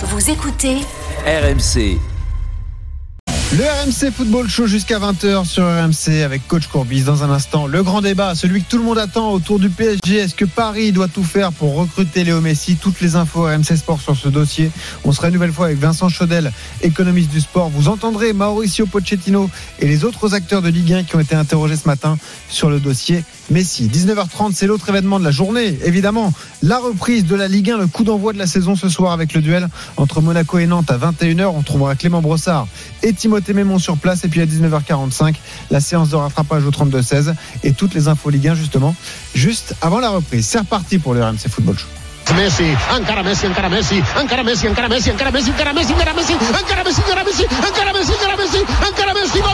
Vous écoutez RMC. Le RMC Football Show jusqu'à 20h sur RMC avec Coach Courbis. Dans un instant, le grand débat, celui que tout le monde attend autour du PSG. Est-ce que Paris doit tout faire pour recruter Léo Messi? Toutes les infos RMC Sport sur ce dossier. On sera une nouvelle fois avec Vincent Chaudel, économiste du sport. Vous entendrez Mauricio Pochettino et les autres acteurs de Ligue 1 qui ont été interrogés ce matin sur le dossier Messi. 19h30, c'est l'autre événement de la journée, évidemment. La reprise de la Ligue 1, le coup d'envoi de la saison ce soir avec le duel entre Monaco et Nantes à 21h. On trouvera Clément Brossard et Timothée Mémon sur place. Et puis à 19h45, la séance de rattrapage au 32-16 et toutes les infos Ligue 1, justement, juste avant la reprise. C'est reparti pour le RMC Football Show. Messi, Messi, Messi, Messi, Messi, Messi, Messi, Messi, Messi, Messi, Messi, Messi, Messi,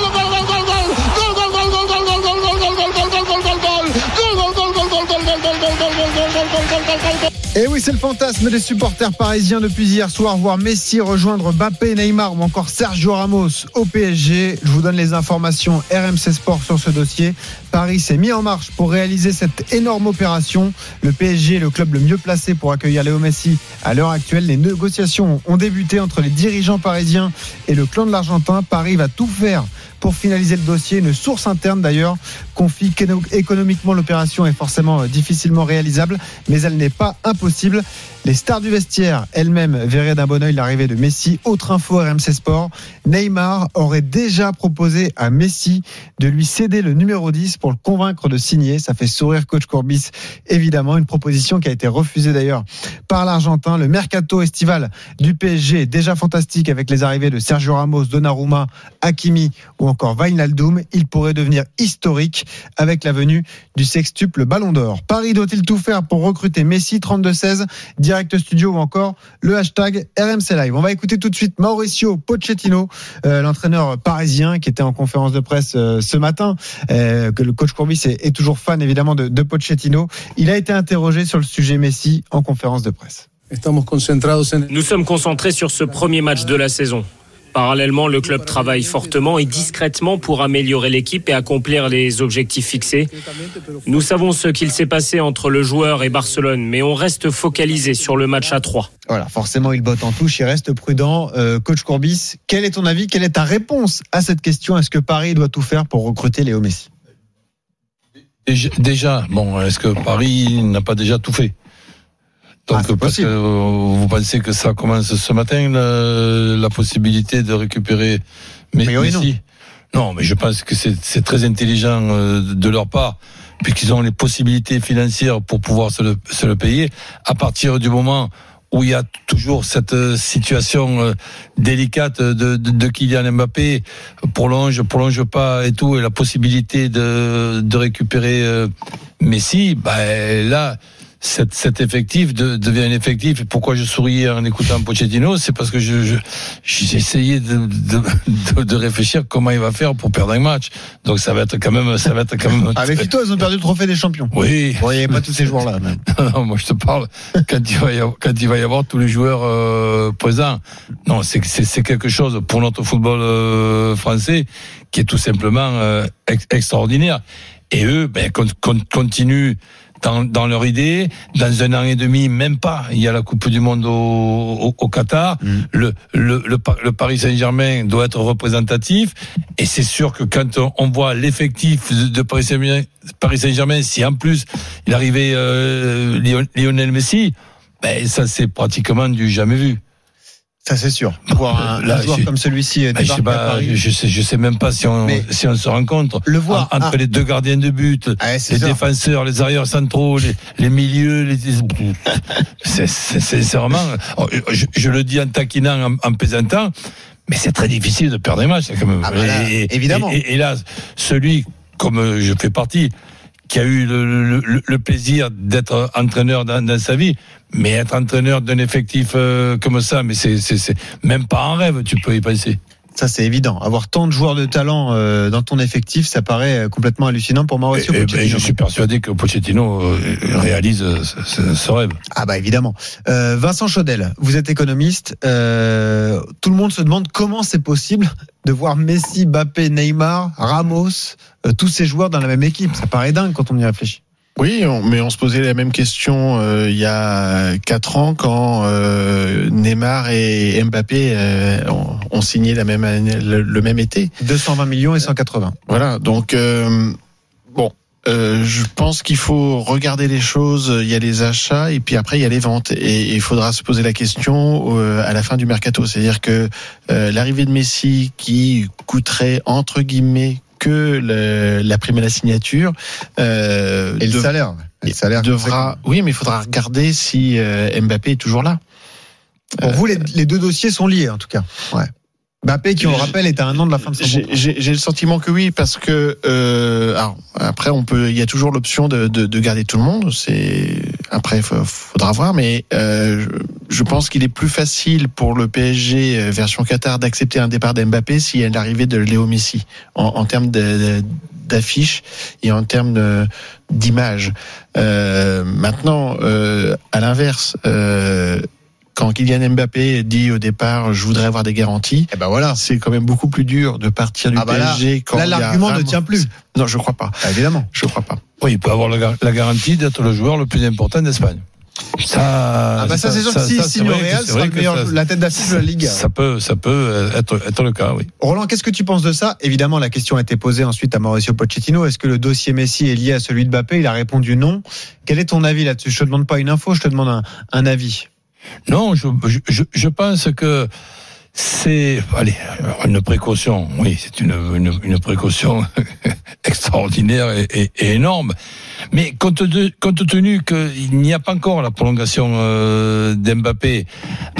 Et oui, c'est le fantasme des supporters parisiens depuis hier soir, voir Messi rejoindre Mbappé, Neymar ou encore Sergio Ramos au PSG. Je vous donne les informations RMC Sport sur ce dossier. Paris s'est mis en marche pour réaliser cette énorme opération. Le PSG est le club le mieux placé pour accueillir Léo Messi à l'heure actuelle. Les négociations ont débuté entre les dirigeants parisiens et le clan de l'Argentin. Paris va tout faire pour finaliser le dossier. Une source interne d'ailleurs confie qu'économiquement l'opération est forcément difficilement réalisable, mais elle n'est pas impossible. Les stars du vestiaire elles-mêmes verraient d'un bon oeil l'arrivée de Messi. Autre info RMC Sport, Neymar aurait déjà proposé à Messi de lui céder le numéro 10 pour le convaincre de signer. Ça fait sourire coach Courbis, évidemment. Une proposition qui a été refusée d'ailleurs par l'Argentin. Le mercato estival du PSG est déjà fantastique avec les arrivées de Sergio Ramos, Donnarumma, Hakimi ou encore Wijnaldum. Il pourrait devenir historique avec la venue du sextuple Ballon d'Or. Paris doit-il tout faire pour recruter Messi 32-16 Direct Studio ou encore le hashtag RMC Live? On va écouter tout de suite Mauricio Pochettino, euh, l'entraîneur parisien qui était en conférence de presse euh, ce matin, euh, que le coach Courbis est, est, toujours fan évidemment de, de Pochettino. Il a été interrogé sur le sujet Messi en conférence de presse. Nous sommes concentrés sur ce premier match de la saison. Parallèlement, le club travaille fortement et discrètement pour améliorer l'équipe et accomplir les objectifs fixés. Nous savons ce qu'il s'est passé entre le joueur et Barcelone, mais on reste focalisé sur le match à 3. Voilà, forcément, il botte en touche, il reste prudent. Euh, Coach Courbis, quel est ton avis? Quelle est ta réponse à cette question? Est-ce que Paris doit tout faire pour recruter Léo Messi? Déjà, bon, est-ce que Paris n'a pas déjà tout fait? Donc, ah, parce que vous pensez que ça commence ce matin, la, la possibilité de récupérer mais Messi non. non. mais je pense que c'est très intelligent de leur part, puisqu'ils ont les possibilités financières pour pouvoir se le, se le payer. À partir du moment où il y a toujours cette situation délicate de, de, de Kylian Mbappé, prolonge, prolonge pas et tout, et la possibilité de, de récupérer Messi, ben là, cet, cet effectif de, devient un effectif. Et pourquoi je souriais en écoutant Pochettino, c'est parce que je, j'essayais de, de, de, réfléchir comment il va faire pour perdre un match. Donc ça va être quand même, ça va être quand même. Avec toi, ils ont perdu le trophée des champions. Oui. Bon, il n'y avait pas tous ces joueurs-là. non, moi je te parle quand il va y avoir, quand il va y avoir tous les joueurs euh, présents. Non, c'est, c'est, c'est quelque chose pour notre football euh, français qui est tout simplement euh, extraordinaire. Et eux, ben, continuent dans, dans, leur idée. Dans un an et demi, même pas. Il y a la Coupe du Monde au, au, au Qatar. Mm. Le, le, le, le, Paris Saint-Germain doit être représentatif. Et c'est sûr que quand on voit l'effectif de Paris Saint-Germain, Paris Saint-Germain, si en plus il arrivait euh, Lionel Messi, ben ça c'est pratiquement du jamais vu. Ça c'est sûr. Voir un, Là, un joueur comme celui-ci bah, je sais pas, je sais, je sais même pas si on, si on se rencontre. Le voir entre ah. les deux gardiens de but, ah, les défenseurs, les arrières centraux, les, les milieux, les... c'est vraiment. Oh, je, je, le dis en taquinant, en, en plaisantant, mais c'est très difficile de perdre des matchs quand même. Ah, bah là, et, évidemment. Et, et, là, celui comme je fais partie, qui a eu le, le, le plaisir d'être entraîneur dans, dans, sa vie, mais être entraîneur d'un effectif euh, comme ça, mais c'est même pas un rêve, tu peux y penser. Ça, c'est évident. Avoir tant de joueurs de talent euh, dans ton effectif, ça paraît euh, complètement hallucinant pour Mauricio et, Pochettino. Et je suis persuadé que Pochettino euh, réalise euh, ce, ce, rêve. Ah bah évidemment. Euh, Vincent Chaudel, vous êtes économiste. tout le monde se demande comment c'est possible de voir Messi, Mbappé, Neymar, Ramos, tous ces joueurs dans la même équipe. Ça paraît dingue quand on y réfléchit. Oui, mais on se posait la même question euh, il y a quatre ans quand euh, Neymar et Mbappé euh, ont, signé la même année, le, même été. 220 millions et 180. Voilà, donc bon, je pense qu'il faut regarder les choses. Il y a les achats et puis après il y a les ventes et il faudra se poser la question à la fin du mercato. C'est-à-dire que l'arrivée de Messi qui coûterait entre guillemets que la prime à la signature euh, et le salaire. le salaire devra. Oui, mais il faudra regarder si euh, Mbappé est toujours là. Pour vous, les, les, deux dossiers sont liés en tout cas. Ouais. Mbappé, qui on rappelle, est à un an de la fin de son J'ai le sentiment que oui, parce que euh, alors, après, on peut, il y a toujours l'option de, de, de, garder tout le monde. C'est après, il faudra voir, mais euh, je pense qu'il est plus facile pour le PSG euh, version Qatar d'accepter un départ d'Mbappé s'il y a l'arrivée de Léo Messi en, en termes d'affiches et en termes d'image. Euh, maintenant, euh, à l'inverse, euh, quand Kylian Mbappé dit au départ je voudrais avoir des garanties, et eh ben voilà, c'est quand même beaucoup plus dur de partir du ah bah PSG là, quand là l'argument ne tient plus. Non, je crois pas. Ah, évidemment, je crois pas. Oui, il peut avoir la, garantie d'être le joueur le plus important d'Espagne. Ça, ah bah ça, c'est sûr que si signe le Real sera le meilleur, la tête d'affiche de la Ligue. Ça peut, ça peut être, être le cas, oui. Roland, qu'est-ce que tu penses de ça? Évidemment, la question a été posée ensuite à Mauricio Pochettino. Est-ce que le dossier Messi est lié à celui de Mbappé? Il a répondu non. Quel est ton avis là-dessus? Je te demande pas une info, je te demande un, un avis. Non, je, je, je pense que c'est allez une précaution. Oui, c'est une, précaution extraordinaire et, énorme. Mais compte tenu qu'il n'y a pas encore la prolongation euh, d'Mbappé,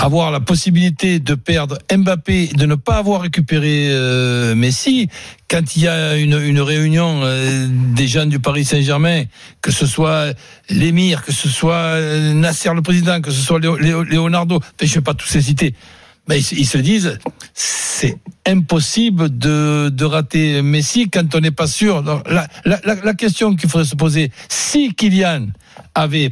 avoir la possibilité de perdre Mbappé, de ne pas avoir récupéré euh, Messi, quand il y a une, une réunion euh, des jeunes du Paris Saint-Germain, que ce soit l'émir, que ce soit euh, Nasser le président, que ce soit Leonardo, je ne vais pas tous les citer mais ils se disent c'est impossible de, de rater Messi quand on n'est pas sûr. la, la, la, question qu'il faudrait se poser, si Kylian avait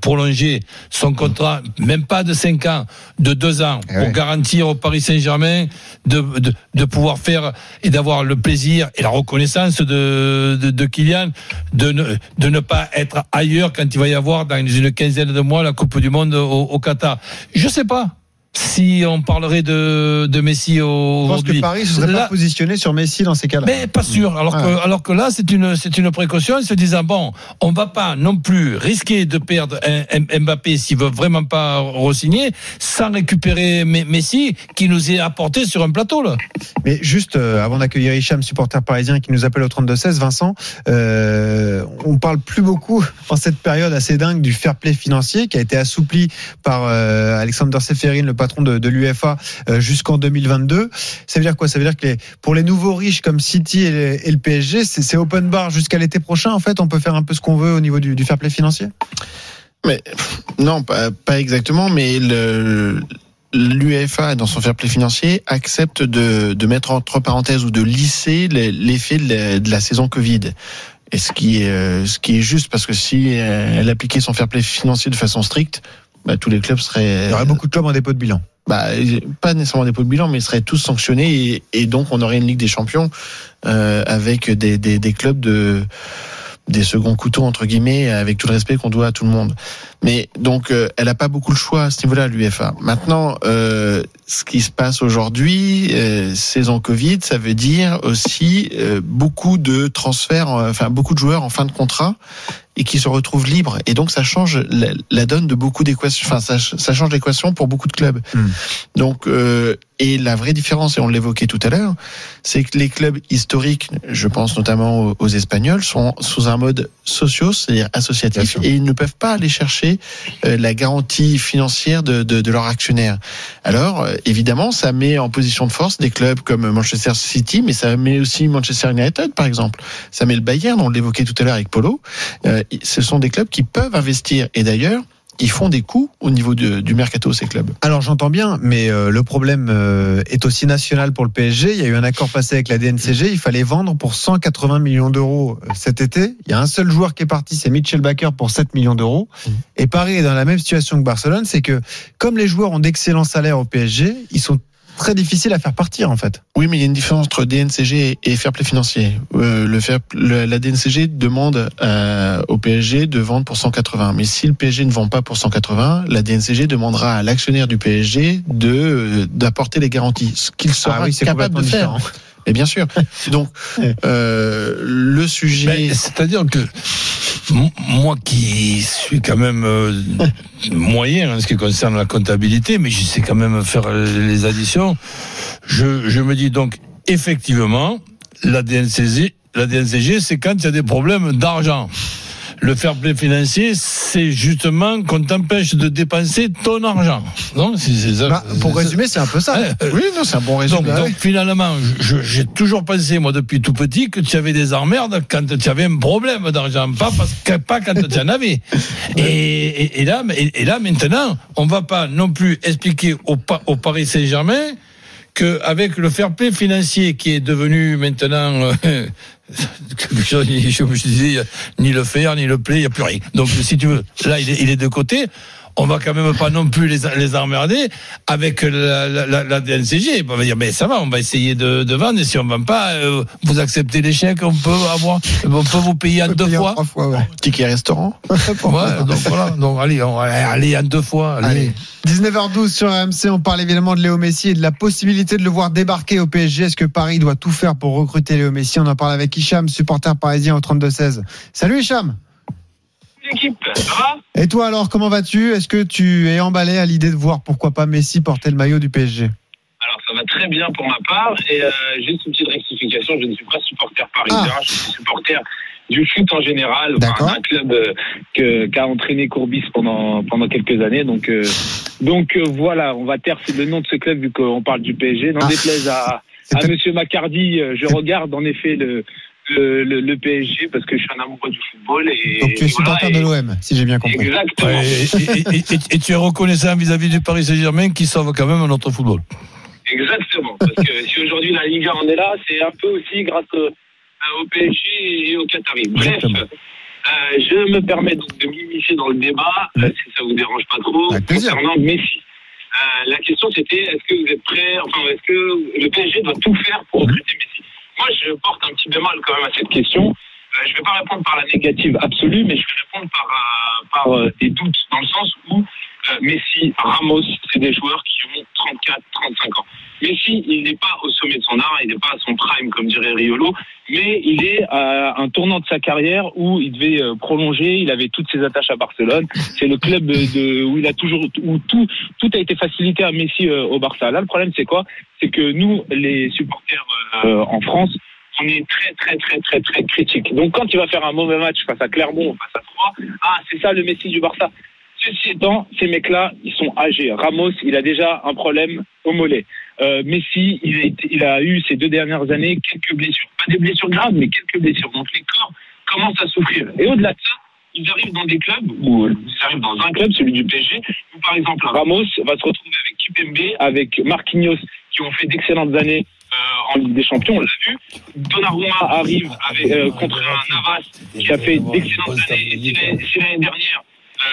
prolongé son contrat, même pas de 5 ans, de 2 ans, eh pour garantir au Paris Saint-Germain de, de, de, pouvoir faire et d'avoir le plaisir et la reconnaissance de, de, de Kylian, de ne, de ne pas être ailleurs quand il va y avoir dans une quinzaine de mois la Coupe du Monde au, au Qatar. Je sais pas si on parlerait de, de Messi aujourd'hui. Je pense que Paris ne serait pas positionné sur Messi dans ces cas-là. Mais pas sûr. Alors que, alors que là, c'est une, c'est une précaution, se disant bon, on va pas non plus risquer de perdre Mbappé s'il veut vraiment pas re-signer, sans récupérer Messi qui nous est apporté sur un plateau là. Mais juste euh, avant d'accueillir Hicham, supporter parisien qui nous appelle au 32 16, Vincent, euh, on parle plus beaucoup en cette période assez dingue du fair play financier qui a été assoupli par euh, Alexander Seferin, le patron de, de l'UFA euh, jusqu'en 2022. Ça veut dire quoi? Ça veut dire que pour les nouveaux riches comme City et, le PSG, c'est open bar jusqu'à l'été prochain. En fait, on peut faire un peu ce qu'on veut au niveau du, fair play financier? Mais non, pas, exactement. Mais le l'UEFA, dans son fair play financier, accepte de, mettre entre parenthèses ou de lisser l'effet de, la saison Covid. Et ce qui est, euh, ce qui est juste, parce que si elle appliquait son fair play financier de façon stricte, bah, tous les clubs seraient. Il y aurait beaucoup de clubs en dépôt de bilan. Bah, pas nécessairement en dépôt de bilan, mais ils seraient tous sanctionnés et, et donc on aurait une Ligue des Champions euh, avec des, des, des clubs de des seconds couteaux entre guillemets avec tout le respect qu'on doit à tout le monde. Mais donc euh, elle a pas beaucoup le choix à ce niveau-là l'UFA. Maintenant euh, ce qui se passe aujourd'hui euh, saison Covid, ça veut dire aussi euh, beaucoup de transferts enfin beaucoup de joueurs en fin de contrat et qui se retrouvent libres. Et donc ça change la, donne de beaucoup d'équations. Enfin, ça, ça change l'équation pour beaucoup de clubs. Hmm. Donc euh, et la vraie différence, et on l'évoquait tout à l'heure, c'est que les clubs historiques, je pense notamment aux, Espagnols, sont sous un mode socio, c'est-à-dire associatif, et ils ne peuvent pas aller chercher euh, la garantie financière de, de, de leurs actionnaires. Alors, euh, évidemment, ça met en position de force des clubs comme Manchester City, mais ça met aussi Manchester United, par exemple. Ça met le Bayern, on l'évoquait tout à l'heure avec Polo. Ce sont des clubs qui peuvent investir. Et d'ailleurs, ils font des coûts au niveau du mercato ces clubs. Alors j'entends bien, mais euh, le problème euh, est aussi national pour le PSG. Il y a eu un accord passé avec la DNCG. Il fallait vendre pour 180 millions d'euros euh, cet été. Il y a un seul joueur qui est parti, c'est Mitchell Baker pour 7 millions d'euros. Mmh. Et Paris est dans la même situation que Barcelone, c'est que comme les joueurs ont d'excellents salaires au PSG, ils sont très difficile à faire partir en fait. Oui, mais il y a une différence entre DNCG et fair play financier. Euh, le fair, le, la DNCG demande euh, au PSG de vendre pour 180. Mais si le PSG ne vend pas pour 180, la DNCG demandera à l'actionnaire du PSG de d'apporter les garanties, ce qu'il sera Ah oui, c'est capable de faire. différent. Et bien sûr. Donc, euh, le sujet. Ben, C'est-à-dire que moi qui suis quand même euh, moyen en ce qui concerne la comptabilité, mais je sais quand même faire les additions, je, je me dis donc effectivement, la DNCG, la DNCG c'est quand il y a des problèmes d'argent. Le fair play financier, c'est justement qu'on t'empêche de dépenser ton argent. Non, c'est c'est ça. Bah, pour c'est- résumer, c'est un peu ça. Euh, oui, non, c'est un bon résumé. donc, donc, finalement, je- j'ai toujours pensé, moi, depuis tout petit, que tu avais des emmerdes quand tu avais un problème d'argent, pas, parce que, pas quand tu en avais. Et, et, et là, et, et là, maintenant, on va pas non plus expliquer au Paris Saint-Germain qu'avec le fair play financier qui est devenu maintenant euh, je me disais, ni le faire, ni le play, il n'y a plus rien. Donc, si tu veux, là, il est de côté. On va quand même pas non plus les, les emmerder avec la, la, la, la DNCG. On va dire, mais ça va, on va essayer de, de vendre. Et si on ne vend pas, euh, vous acceptez l'échec, on peut avoir, on peut vous payer en On peut deux payer en fois. trois fois, ouais. Ticket restaurant. Ouais, donc voilà. Donc allez, on, allez, en deux fois. Allez. Allez. 19h12 sur RMC, on parle évidemment de Léo Messi et de la possibilité de le voir débarquer au PSG. Est-ce que Paris doit tout faire pour recruter Léo Messi? On en parle avec Hicham, supporter parisien au 32-16. Salut Hicham L'équipe, ça va? Et toi alors, comment vas-tu? Est-ce que tu es emballé à l'idée de voir pourquoi pas Messi porter le maillot du PSG Alors, ça va très bien pour ma part. Et euh, juste une petite rectification, je ne suis pas supporter parisien, je suis supporter du foot en général, enfin, un club euh, que- qui a entraîné Courbis pendant, pendant quelques années. Donc, euh, donc euh, voilà, on va taire le nom de ce club vu qu'on parle du PSG. N'en Ah. déplaise à, à Monsieur Macardy, je regarde en effet le, le, le- le PSG parce que je suis un amoureux du football. Et, Donc tu es voilà, supporter de l'OM, si j'ai bien compris. Exactement. Ouais, et, et- et- et- et tu es reconnaissant vis-à-vis du Paris Saint-Germain qui sauve quand même notre football. Exactement. Parce que si aujourd'hui la Liga en est là, c'est un peu aussi grâce euh, au PSG et au Qatari. Bref, euh, je me permets donc de m'immiscer dans le débat, euh, si ça vous dérange pas trop, concernant Messi. Euh, la question c'était est-ce que vous êtes prêts, enfin est-ce que le PSG doit tout faire pour recruter Messi? Moi je porte un petit bémol quand même à cette question. Euh, je ne vais pas répondre par la négative absolue, mais je vais répondre par, euh, par euh, des doutes, dans le sens où Messi, Ramos, c'est des joueurs qui ont 34, 35 ans. Messi, il n'est pas au sommet de son art, il n'est pas à son prime, comme dirait Riolo, mais il est à un tournant de sa carrière où il devait euh, prolonger, il avait toutes ses attaches à Barcelone. C'est le club de, où il a toujours, où tout, a été facilité à Messi euh, au Barça. Là, le problème, c'est quoi? C'est que nous, les supporters euh, en France, on est très, très, très, très, très critique. Donc, quand il va faire un mauvais match face à Clermont, face à Troyes, ah, c'est ça le Messi du Barça. Ceci étant, ces mecs-là, ils sont âgés. Ramos, il a déjà un problème au mollet. Euh, Messi, il a, eu ces deux dernières années quelques blessures. Pas des blessures graves, mais quelques blessures. Donc les corps commencent à souffrir. Et au-delà de ça, ils arrivent dans des clubs, ou euh, ils arrivent dans un club, celui du PSG, où par exemple Ramos va se retrouver avec Kipembe, avec Marquinhos, qui ont fait d'excellentes années euh, en Ligue des Champions, on l'a vu. Donnarumma arrive avec, euh, contre un Navas qui a fait d'excellentes années. Et si l'année dernière,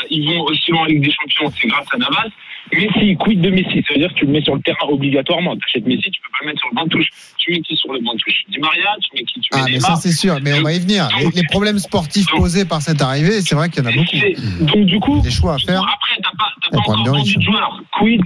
ils vont aussi loin en Ligue des Champions, c'est grâce à Navas. Messi, quid de Messi? Ça veut dire que tu le mets sur le terrain obligatoirement. Tu achètes Messi, tu peux pas le mettre sur le banc de touche. Tu mets qui sur le banc de touche? Di Maria, tu mets qui? Tu mets Ah, mais ça c'est sûr, mais on va y venir. Les, les problèmes sportifs posés par cette arrivée, c'est vrai qu'il y en a beaucoup. Donc du coup, Des choix à faire. après, t'as pas, t'as pas encore vendu de joueurs. Quid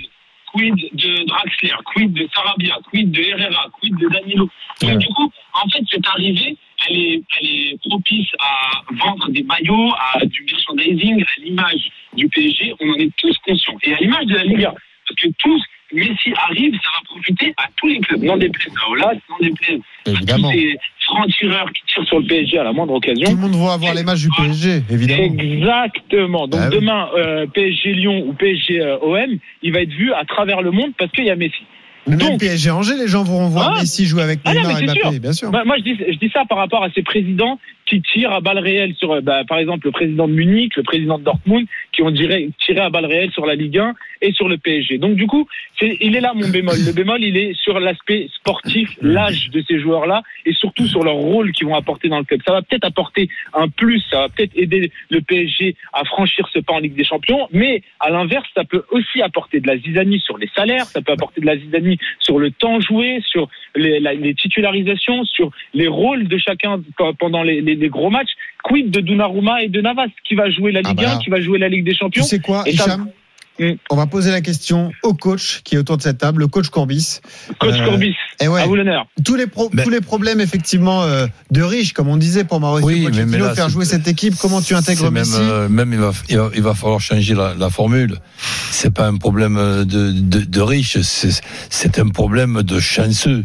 Quid de Draxler, quid de Sarabia, quid de Herrera, quid de Danilo? Donc, Ouais. du coup, en fait, cette arrivée, elle est, elle est propice à vendre des maillots, à du merchandising, à l'image du PSG. On en est tous conscients. Et à l'image de la Liga. Parce que tous, Messi arrive, ça va profiter à tous les clubs. N'en déplaise à Olas, n'en déplaise à tous ces francs-tireurs qui tirent sur le PSG à la moindre occasion. Tout le monde va avoir les matchs du PSG, évidemment. Exactement. Donc Ah demain, euh, PSG Lyon ou PSG euh, OM, il va être vu à travers le monde parce qu'il y a Messi. Même Donc- PSG Angers, les gens vont voir Ah. Messi jouer avec Ah non, Neymar mais et Mbappé, sûr. bien sûr. Bah, moi, je dis, je dis ça par rapport à ces présidents qui tirent à balles réelles sur, bah, par exemple, le président de Munich, le président de Dortmund, qui ont tiré, tiré à balles réelles sur la Ligue 1 et sur le PSG. Donc du coup, il est là mon bémol. Le bémol, il est sur l'aspect sportif, l'âge de ces joueurs-là, et surtout sur leur rôle qu'ils vont apporter dans le club. Ça va peut-être apporter un plus, ça va peut-être aider le PSG à franchir ce pas en Ligue des Champions, mais à l'inverse, ça peut aussi apporter de la zizanie sur les salaires, ça peut apporter de la zizanie sur le temps joué, sur les, les titularisations, sur les rôles de chacun pendant les, les, les gros matchs. Quid de Donnarumma et de Navas Qui va jouer la Ah Ligue bah 1 là. Qui va jouer la Ligue des Champions Tu sais quoi, Hicham Mm. On va poser la question au coach qui est autour de cette table, le coach Courbis. Coach Euh, Courbis, Et ouais, à vous l'honneur. tous les, pro- Mais- tous les problèmes effectivement euh, de riches, comme on disait pour Mauricio Oui, mais- Pochettino, mais là, faire c'est- jouer cette équipe. Comment tu intègres C'est même, Messi euh, même il va, il va, il va falloir changer la, la formule. C'est pas un problème de, de, de riche, c'est c'est un problème de chanceux.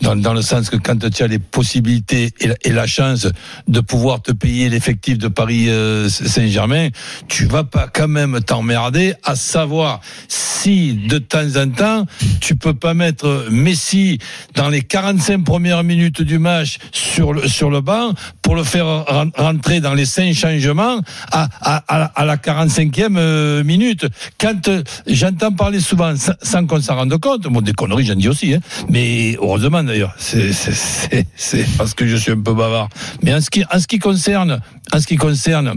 Dans, le sens que quand tu as les possibilités et la, chance de pouvoir te payer l'effectif de Paris euh, Saint-Germain, tu vas pas quand même t'emmerder à savoir si de temps en temps tu peux pas mettre Messi dans les 45 premières minutes du match sur le, banc pour le faire ren- rentrer dans les cinq changements à, la- à la 45e euh, minute. Quand euh, j'entends parler souvent sans, qu'on s'en rende compte, des conneries j'en dis aussi, hein, mais heureusement d'ailleurs, c'est parce que je suis un peu bavard. Mais en ce qui en ce qui concerne en ce qui concerne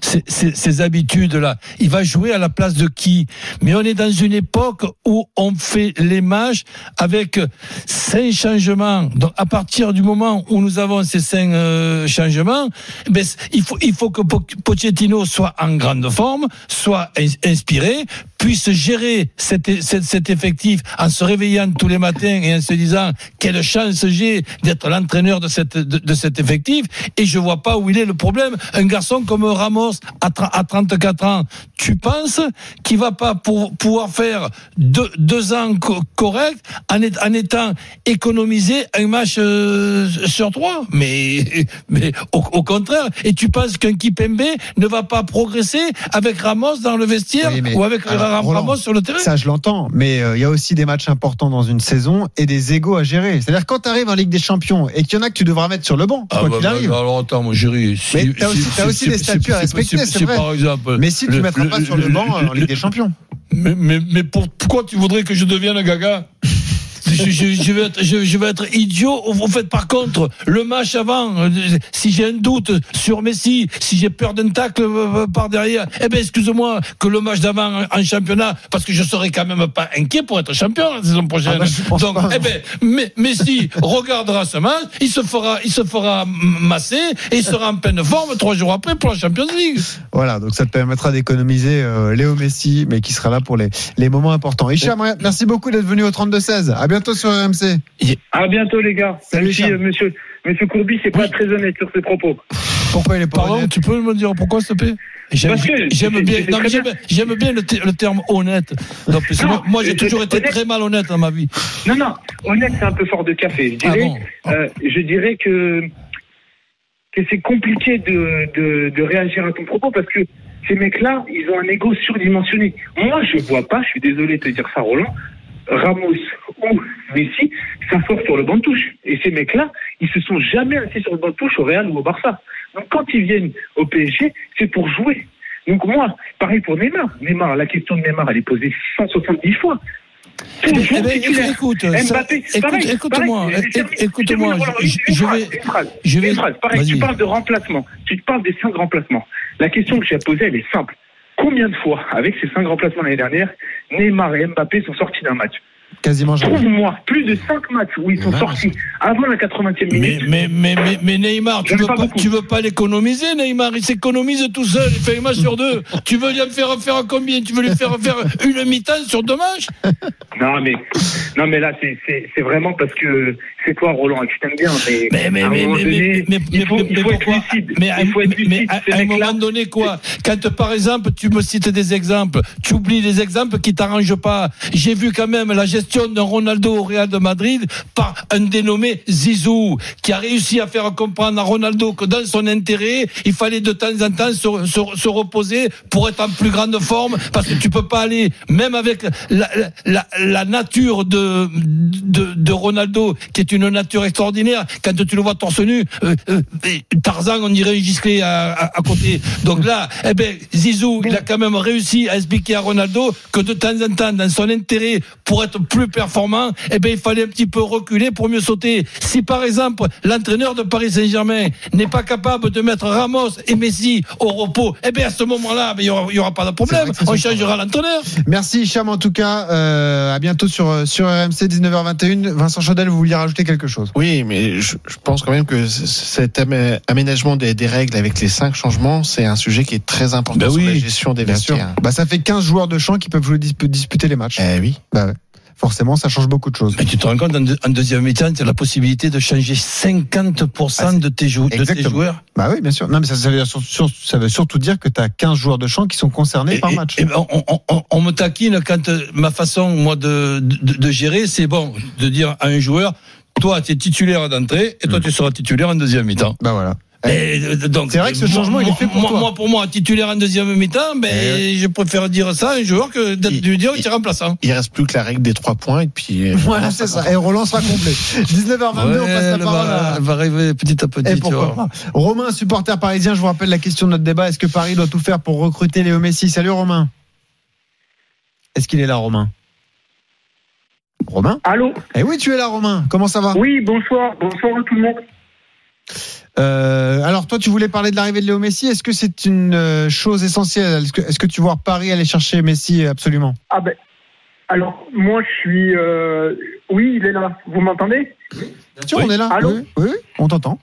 ces, habitudes-là. Il va jouer à la place de qui? Mais on est dans une époque où on fait les matchs avec cinq changements. Donc à partir du moment où nous avons ces cinq euh, changements, ben, c- il faut il faut que Po- Pochettino soit en grande forme, soit ins- inspiré, puisse gérer cet, cet, effectif en se réveillant tous les matins et en se disant quelle chance j'ai d'être l'entraîneur de, de, cet effectif et je vois pas où il est le problème. Un garçon comme Ramos à, tra- à 34 ans, tu penses qu'il va pas pour, pouvoir faire deux, deux ans co- corrects en, est- en étant économisé un match euh, sur trois? Mais, mais au, au contraire, et tu penses qu'un Kipembe ne va pas progresser avec Ramos dans le vestiaire Oui, mais- ou avec alors, Roland, Ramos sur le terrain? Ça, je l'entends, mais euh, il y a aussi des matchs importants dans une saison et des égaux à gérer. C'est-à-dire quand tu arrives en Ligue des Champions et qu'il y en a que tu devras mettre sur le banc, Ah quoi bah, qu'il bah, arrive. alors attends, mon chéri. si- Mais t'as si- aussi- si- aussi si- des statuts à respecter, si- c'est si vrai. Par exemple. Mais si tu ne mettras pas sur le banc en Ligue des Champions. Mais, mais, mais pour- pourquoi tu voudrais que je devienne gaga? Je, je- je vais être, je, vais être idiot. En fait, par contre, le match avant, euh, si j'ai un doute sur Messi, si j'ai peur d'un tacle euh, par derrière, eh ben, excuse-moi, que le match d'avant en championnat, parce que je serai quand même pas inquiet pour être champion la saison prochaine. Ah pense Donc, eh ben, mais- Messi regardera ce match, il se fera, il se fera masser et il sera en pleine forme trois jours après pour la Champions League. Voilà, donc ça te permettra d'économiser euh, Léo Messi, mais qui sera là pour les, les moments importants. Hicham, merci beaucoup d'être venu au 32-16. À bientôt sur RMC. À bientôt, les gars. Salut, si, euh, monsieur, monsieur Courbis, c'est pas très honnête sur ses propos. Pourquoi il est pas Pardon, honnête tu peux me dire pourquoi, s'il te plaît? J'aime Parce que j'aime c'est- bien, c'est non, mais très j'aime, bien. j'aime bien le, te- le terme honnête. Non, moi, moi, j'ai toujours été honnête. très malhonnête dans ma vie. Non, non, honnête, c'est un peu fort de café. Je Ah dirais, bon euh, je dirais que, que c'est compliqué de, de, de réagir à ton propos parce que ces mecs-là, ils ont un ego surdimensionné. Moi, je vois pas, je suis désolé de te dire ça, Roland, Ramos ou Messi s'asseoir sur le banc de touche. Et ces mecs-là, ils se sont jamais assis sur le banc de touche au Real ou au Barça. Donc quand ils viennent au PSG, c'est pour jouer. Donc moi, pareil pour Neymar. Neymar, la question de Neymar, elle est posée 170 fois. Eh ben, eh ben, écoute, Mbappé, ça- pareil, écoute, écoute-moi, pareil. écoute-moi, je, vais, une phrase, je vais, une phrase. Pareil, tu parles de remplacement. Tu te parles des cinq remplacements. La question que j'ai à poser, elle est simple. Combien de fois, avec ces cinq remplacements l'année dernière, Neymar et Mbappé sont sortis d'un match Quasiment jamais. Trouve-moi plus de cinq matchs où ils sont sortis avant la 80e Mais, minute. mais, mais, mais, mais Neymar, tu veux pas pas, beaucoup. tu veux pas l'économiser, Neymar? Il s'économise tout seul, il fait un match sur deux. Tu veux lui faire faire combien? Tu veux lui faire faire une mi-temps sur deux matchs? Non, mais, non, mais là, c'est vraiment parce que c'est toi, Roland, je t'aime bien. Mais, Mais, à un moment donné, mais, il faut, être lucide. À- un moment donné, quoi Quand, par exemple, tu me cites des exemples, tu oublies les exemples qui t'arrangent pas. J'ai vu quand même la gestion d'un Ronaldo au Real de Madrid par un dénommé Zizou, qui a réussi à faire comprendre à Ronaldo que dans son intérêt, il fallait de temps en temps se, se- se reposer pour être en plus grande forme, parce que tu peux pas aller, même avec la, la, la nature de, de, de Ronaldo, qui est une nature extraordinaire, quand tu le vois torse nu, euh, euh, Tarzan, on dirait un à, à, à côté. Donc là, eh ben, Zizou, il a quand même réussi à expliquer à Ronaldo que de temps en temps, dans son intérêt, pour être plus performant, eh ben, il fallait un petit peu reculer pour mieux sauter. Si par exemple, l'entraîneur de Paris Saint-Germain n'est pas capable de mettre Ramos et Messi au repos, eh ben, à ce moment-là, ben, il y aura, pas de problème. On changera l'entraîneur. Merci Cham en tout cas. Euh, à bientôt sur, sur RMC 19h21. Vincent Chaudel, vous vouliez rajouter quelque chose Oui, mais je, je pense quand même que cet amé- aménagement des, des règles avec les cinq changements, c'est un sujet qui est très important Ben sur oui, la gestion des vestiaires. Bah, ça fait 15 joueurs de champ qui peuvent jouer, disp- disputer les matchs. Eh oui. Bah, ouais. Forcément, ça change beaucoup de choses. Mais tu te rends compte, en, deux- en deuxième mi-temps, tu as la possibilité de changer 50% de tes, jou- de tes joueurs. Bah oui, bien sûr. Non, mais ça, ça veut, dire sur- sur- ça veut surtout dire que tu as 15 joueurs de champ qui sont concernés par Et- match. et- on, on- on- on me taquine quand euh, ma façon, moi, de, de, de gérer, c'est bon, de dire à un joueur, toi, tu es titulaire d'entrée, et toi, Hmm. tu seras titulaire en deuxième mi-temps. Bah voilà. Et, euh, donc, C'est vrai que ce moi- changement, il est fait pour moi, toi. moi, pour moi, titulaire en deuxième mi-temps, ben, Eh je préfère dire ça à un joueur que Il- lui dire il- est remplaçant. Il reste plus que la règle des trois points et puis. euh, Voilà, c'est ça. Et Roland sera complet. 19h22, on passe la parole va, à. elle va arriver petit à petit. Et tu pourquoi vois. pas. Romain, supporter parisien, je vous rappelle la question de notre débat. Est-ce que Paris doit tout faire pour recruter Léo Messi? Salut Romain. Est-ce qu'il est là, Romain? Romain Allô Eh oui, tu es là, Romain. Comment ça va Oui, bonsoir. Bonsoir à tout le monde. Euh, Alors, toi, tu voulais parler de l'arrivée de Léo Messi. Est-ce que c'est une euh, chose essentielle? Est-ce que, tu vois Paris aller chercher Messi absolument? Ah ben, alors, moi, je suis... euh, Oui, il est là. Vous m'entendez? Bien sûr, Oui. on est là. Allô oui, oui, on t'entend.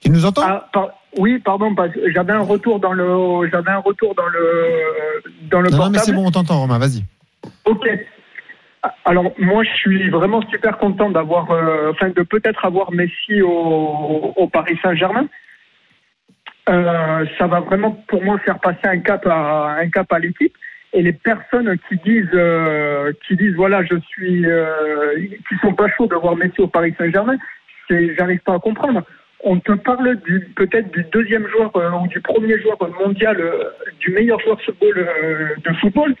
Tu nous entends? Ah, par- Oui, pardon, parce que j'avais un retour dans le... J'avais un retour dans le... Dans le Non, non, mais portable. c'est bon, on t'entend, Romain. Vas-y. Ok. Alors moi, je suis vraiment super content d'avoir, euh, enfin, de peut-être avoir Messi au, au Paris Saint-Germain. Euh, ça va vraiment pour moi faire passer un cap à l'équipe. Et les personnes qui disent, euh, qui disent voilà, je suis, qui sont pas chauds de voir Messi au Paris Saint-Germain, j'arrive pas à comprendre. On te parle du peut-être du deuxième joueur ou du premier joueur mondial, du meilleur joueur de football, de football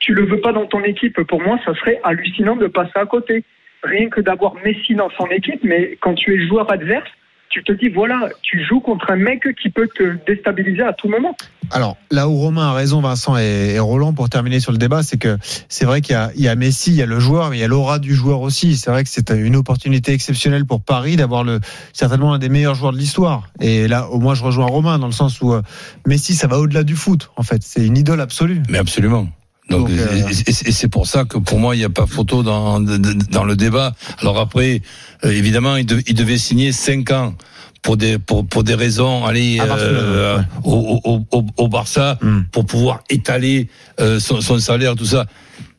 tu le veux pas dans ton équipe, pour moi, ça serait hallucinant de passer à côté. Rien que d'avoir Messi dans son équipe, mais quand tu es joueur adverse, tu te dis, voilà, tu joues contre un mec qui peut te déstabiliser à tout moment. Alors, là où Romain a raison, Vincent et, Roland, pour terminer sur le débat, c'est que c'est vrai qu'il y a, il y a Messi, il y a le joueur, mais il y a l'aura du joueur aussi. C'est vrai que c'est une opportunité exceptionnelle pour Paris d'avoir le, certainement un des meilleurs joueurs de l'histoire. Et là, au moins, je rejoins Romain dans le sens où euh, Messi, ça va au-delà du foot, en fait. C'est une idole absolue. Mais absolument. Donc, Donc, euh, et- c'est pour ça que pour moi, il n'y a pas photo dans, dans le débat. Alors après, euh, évidemment, il, dev- il devait signer 5 ans pour des, pour, pour des raisons, aller euh, ouais. au, au, au, au Barça, Hmm. pour pouvoir étaler euh, son, son salaire, tout ça.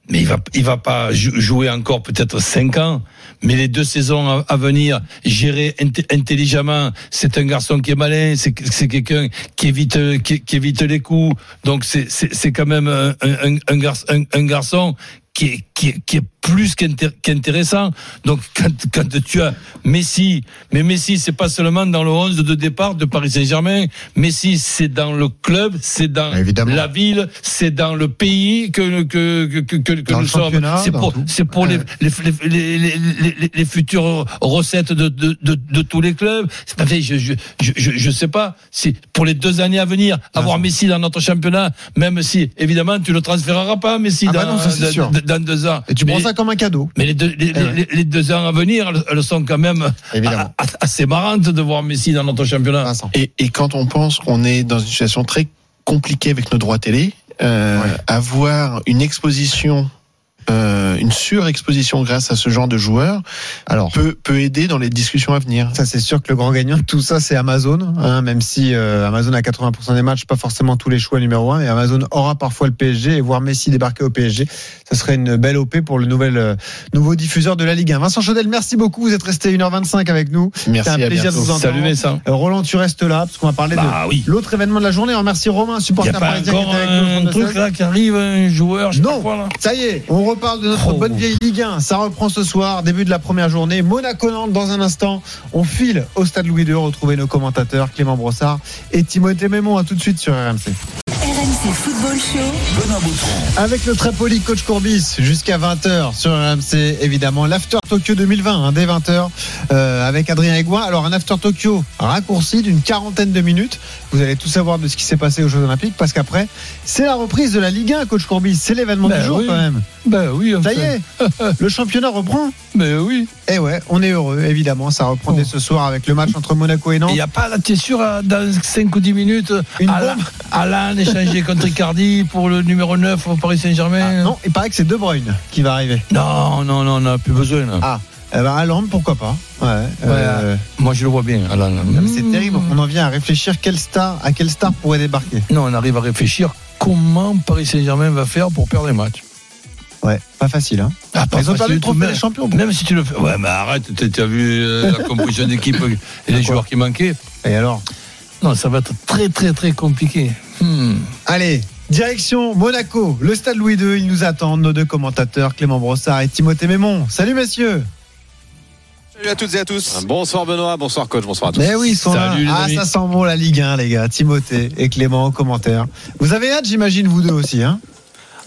Mais il va, il va pas jou- jouer encore peut-être 5 ans. Mais les deux saisons à, venir, gérer int- intelligemment. C'est un garçon qui est malin. C'est quelqu'un qui évite, qui, évite les coups. Donc c'est quand même un, un, un, garçon, un, un garçon qui est, qui est, qui est plus qu'intér- qu'intéressant. Donc quand, quand tu as Messi, mais Messi c'est pas seulement dans le 11 de départ de Paris Saint-Germain. Messi c'est dans le club, c'est dans Évidemment. la ville, c'est dans le pays que que que que, que Dans nous sommes. C'est pour c'est les, Ouais. les, les, les, les, les, les futures recettes de, de, de, de tous les clubs. C'est je, je, je, je, je sais pas. Si pour les deux années à venir, avoir Messi dans notre championnat, même si évidemment tu le transféreras pas, Messi Ah bah dans, non, c'est dans deux ans. Et tu mais, prends ça comme un cadeau. mais les deux, les, Eh ouais. les, les deux ans à venir, elles, elles sont quand même Évidemment. assez marrantes de voir Messi dans notre championnat. Et, et quand on pense qu'on est dans une situation très compliquée avec nos droits télé, euh, Ouais. avoir une exposition, euh, une surexposition grâce à ce genre de joueurs, Alors, peut, peut aider dans les discussions à venir. Ça, c'est sûr que le grand gagnant de tout ça, c'est Amazon. hein, même si euh, Amazon a 80% des matchs, pas forcément tous les choix numéro un. Et Amazon aura parfois le PSG et voir Messi débarquer au PSG, ce serait une belle OP pour le nouvel, euh, nouveau diffuseur de la Ligue 1. Vincent Chaudel, merci beaucoup. Vous êtes resté 1h25 avec nous. Merci, C'était un à plaisir de bientôt. vous entendre. Salut Vincent. Euh, Roland, tu restes là parce qu'on va parler Bah de oui. l'autre événement de la journée. On remercie Romain, supporter a pas parisien qui encore était avec nous. un 32-16. truc là qui arrive, un joueur, je Non. quoi là. Ça y est, on reparle de notre Oh. bonne vieille Ligue 1. Ça reprend ce soir, début de la première journée. Monaco-Nantes dans un instant. On file au stade Louis II retrouver nos commentateurs Clément Brossard et Timothée Mémon. À tout de suite sur RMC. RMC Football Show. Avec le très poli coach Courbis jusqu'à 20h sur RMC, évidemment. L'After Tokyo 2020, hein, dès 20h, euh, avec Adrien Aigouin. Alors, un After Tokyo raccourci d'une quarantaine de minutes. Vous allez tout savoir de ce qui s'est passé aux Jeux Olympiques parce qu'après, c'est la reprise de la Ligue 1, coach Courbis. C'est l'événement Ben du jour oui. quand même. Ben oui, Ça enfin. y est, le championnat reprend. Ben oui. Eh ouais, on est heureux, évidemment. Ça reprend dès ce soir avec le match entre Monaco et Il Nantes. n'y a pas t'es sûr, euh, dans 5 ou 10 minutes, Une Alain, Alain échangé contre Icardi pour le numéro 9 au Paris Ah, Saint-Germain. non, il paraît que c'est De Bruyne qui va arriver. non, non, non, on n'a plus besoin. Là. Ah, eh ben, Haaland, pourquoi pas Ouais. euh, Moi, je le vois bien, mais c'est terrible. On en vient à réfléchir quelle star, à quelle star pourrait débarquer. Non, on arrive à réfléchir comment Paris Saint-Germain va faire pour perdre les matchs. Ouais, pas facile. Hein. Ah, pas Ils ont perdu facile le du tout, trophée mais- des champions. Même si tu le fais. Ouais, mais arrête, tu as vu euh, la composition d'équipe et les joueurs qui manquaient. Et alors? Non, ça va être très, très, très compliqué. Hmm. Allez, direction Monaco, le stade Louis II. Ils nous attendent, nos deux commentateurs, Clément Brossard et Timothée Mémon. Salut messieurs. Salut à toutes et à tous. Bonsoir Benoît, bonsoir coach, bonsoir à tous. Mais oui, ils sont Salut, là. Ah, ça sent bon la Ligue 1, les gars. Timothée et Clément aux commentaires. Vous avez hâte, j'imagine, vous deux aussi. Hein?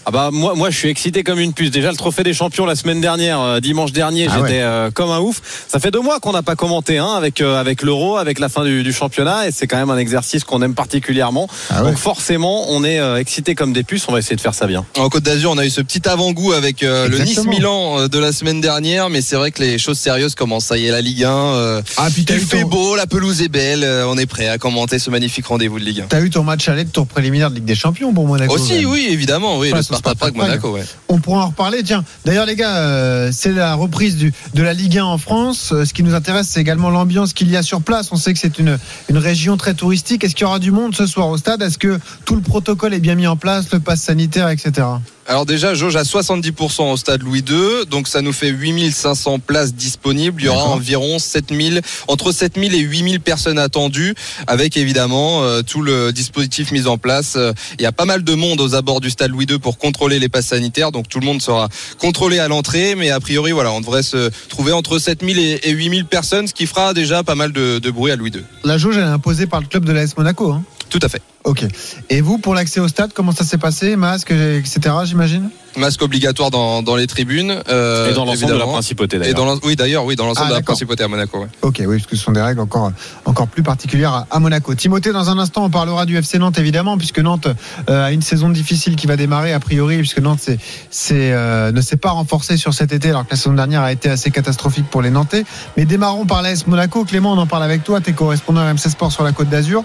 Ah bah moi, moi je suis excité comme une puce. Déjà le trophée des champions la semaine dernière, euh, dimanche dernier, Ah j'étais ouais. euh, comme un ouf. Ça fait deux mois qu'on n'a pas commenté hein, avec euh, avec l'euro, avec la fin du, du championnat, et c'est quand même un exercice qu'on aime particulièrement. Ah ouais. Donc forcément, on est euh, excité comme des puces. On va essayer de faire ça bien. En Côte d'Azur, on a eu ce petit avant-goût avec euh, le. Nice-Milan euh, de la semaine dernière, mais c'est vrai que les choses sérieuses commencent. Ça y est, la Ligue 1. euh, Ah, puis il fait ton, beau, la pelouse est belle. euh, on est prêt à commenter ce magnifique rendez-vous de Ligue 1. t'as eu ton match aller de tour préliminaire de Ligue des Champions pour Monaco. Aussi, oui, évidemment, oui, le Sparta Sparta Prague, Prague. Monaco, ouais. On pourra en reparler. Tiens, d'ailleurs, les gars, euh, c'est la reprise du, de la Ligue 1 en France. Euh, Ce qui nous intéresse, c'est également l'ambiance qu'il y a sur place. On sait que c'est une, une région très touristique. Est-ce qu'il y aura du monde ce soir au stade? Est-ce que tout le protocole est bien mis en place, le pass sanitaire, etc. Alors déjà, jauge à 70% au stade Louis II, donc ça nous fait 8500 places disponibles. Il y aura environ 7000, entre 7000 et 8000 personnes attendues, avec évidemment euh, tout le dispositif mis en place. Euh, Il y a pas mal de monde aux abords du stade Louis II pour contrôler les passes sanitaires, donc tout le monde sera contrôlé à l'entrée, mais a priori, voilà, on devrait se trouver entre 7000 et et 8000 personnes, ce qui fera déjà pas mal de, de bruit à Louis II. La jauge, elle est imposée par le club de l'AS Monaco. Hein Tout à fait. ok. Et vous, pour l'accès au stade, comment ça s'est passé? Masque, etc., j'imagine? Masque obligatoire dans, dans les tribunes. euh, et dans l'ensemble de la principauté Et d'ailleurs. oui d'ailleurs oui dans l'ensemble Ah, de la d'accord. principauté à Monaco. ouais. Ok, oui, parce que ce sont des règles encore, encore plus particulières à, Monaco. Timothée, dans un instant, on parlera du FC Nantes, évidemment, puisque Nantes euh, a une saison difficile qui va démarrer, a priori, puisque Nantes c'est, c'est, euh, ne s'est pas renforcé sur cet été, alors que la saison dernière a été assez catastrophique pour les Nantais. Mais démarrons par l'AS Monaco. Clément, on en parle avec toi, t'es correspondant à MC Sport sur la Côte d'Azur.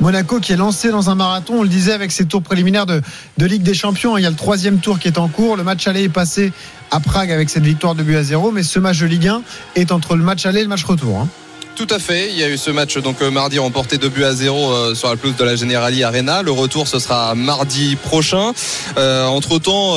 Monaco qui est lancé dans un marathon, on le disait, avec ses tours préliminaires de, de Ligue des Champions. Il y a le troisième tour qui est en Le match aller est passé à Prague avec cette victoire de but à zéro, mais ce match de Ligue 1 est entre le match aller et le match retour. hein. Tout à fait. Il y a eu ce match donc euh, mardi remporté 2 buts à 0 euh, sur la pelouse de la Generali Arena. Le retour ce sera mardi prochain. entre temps,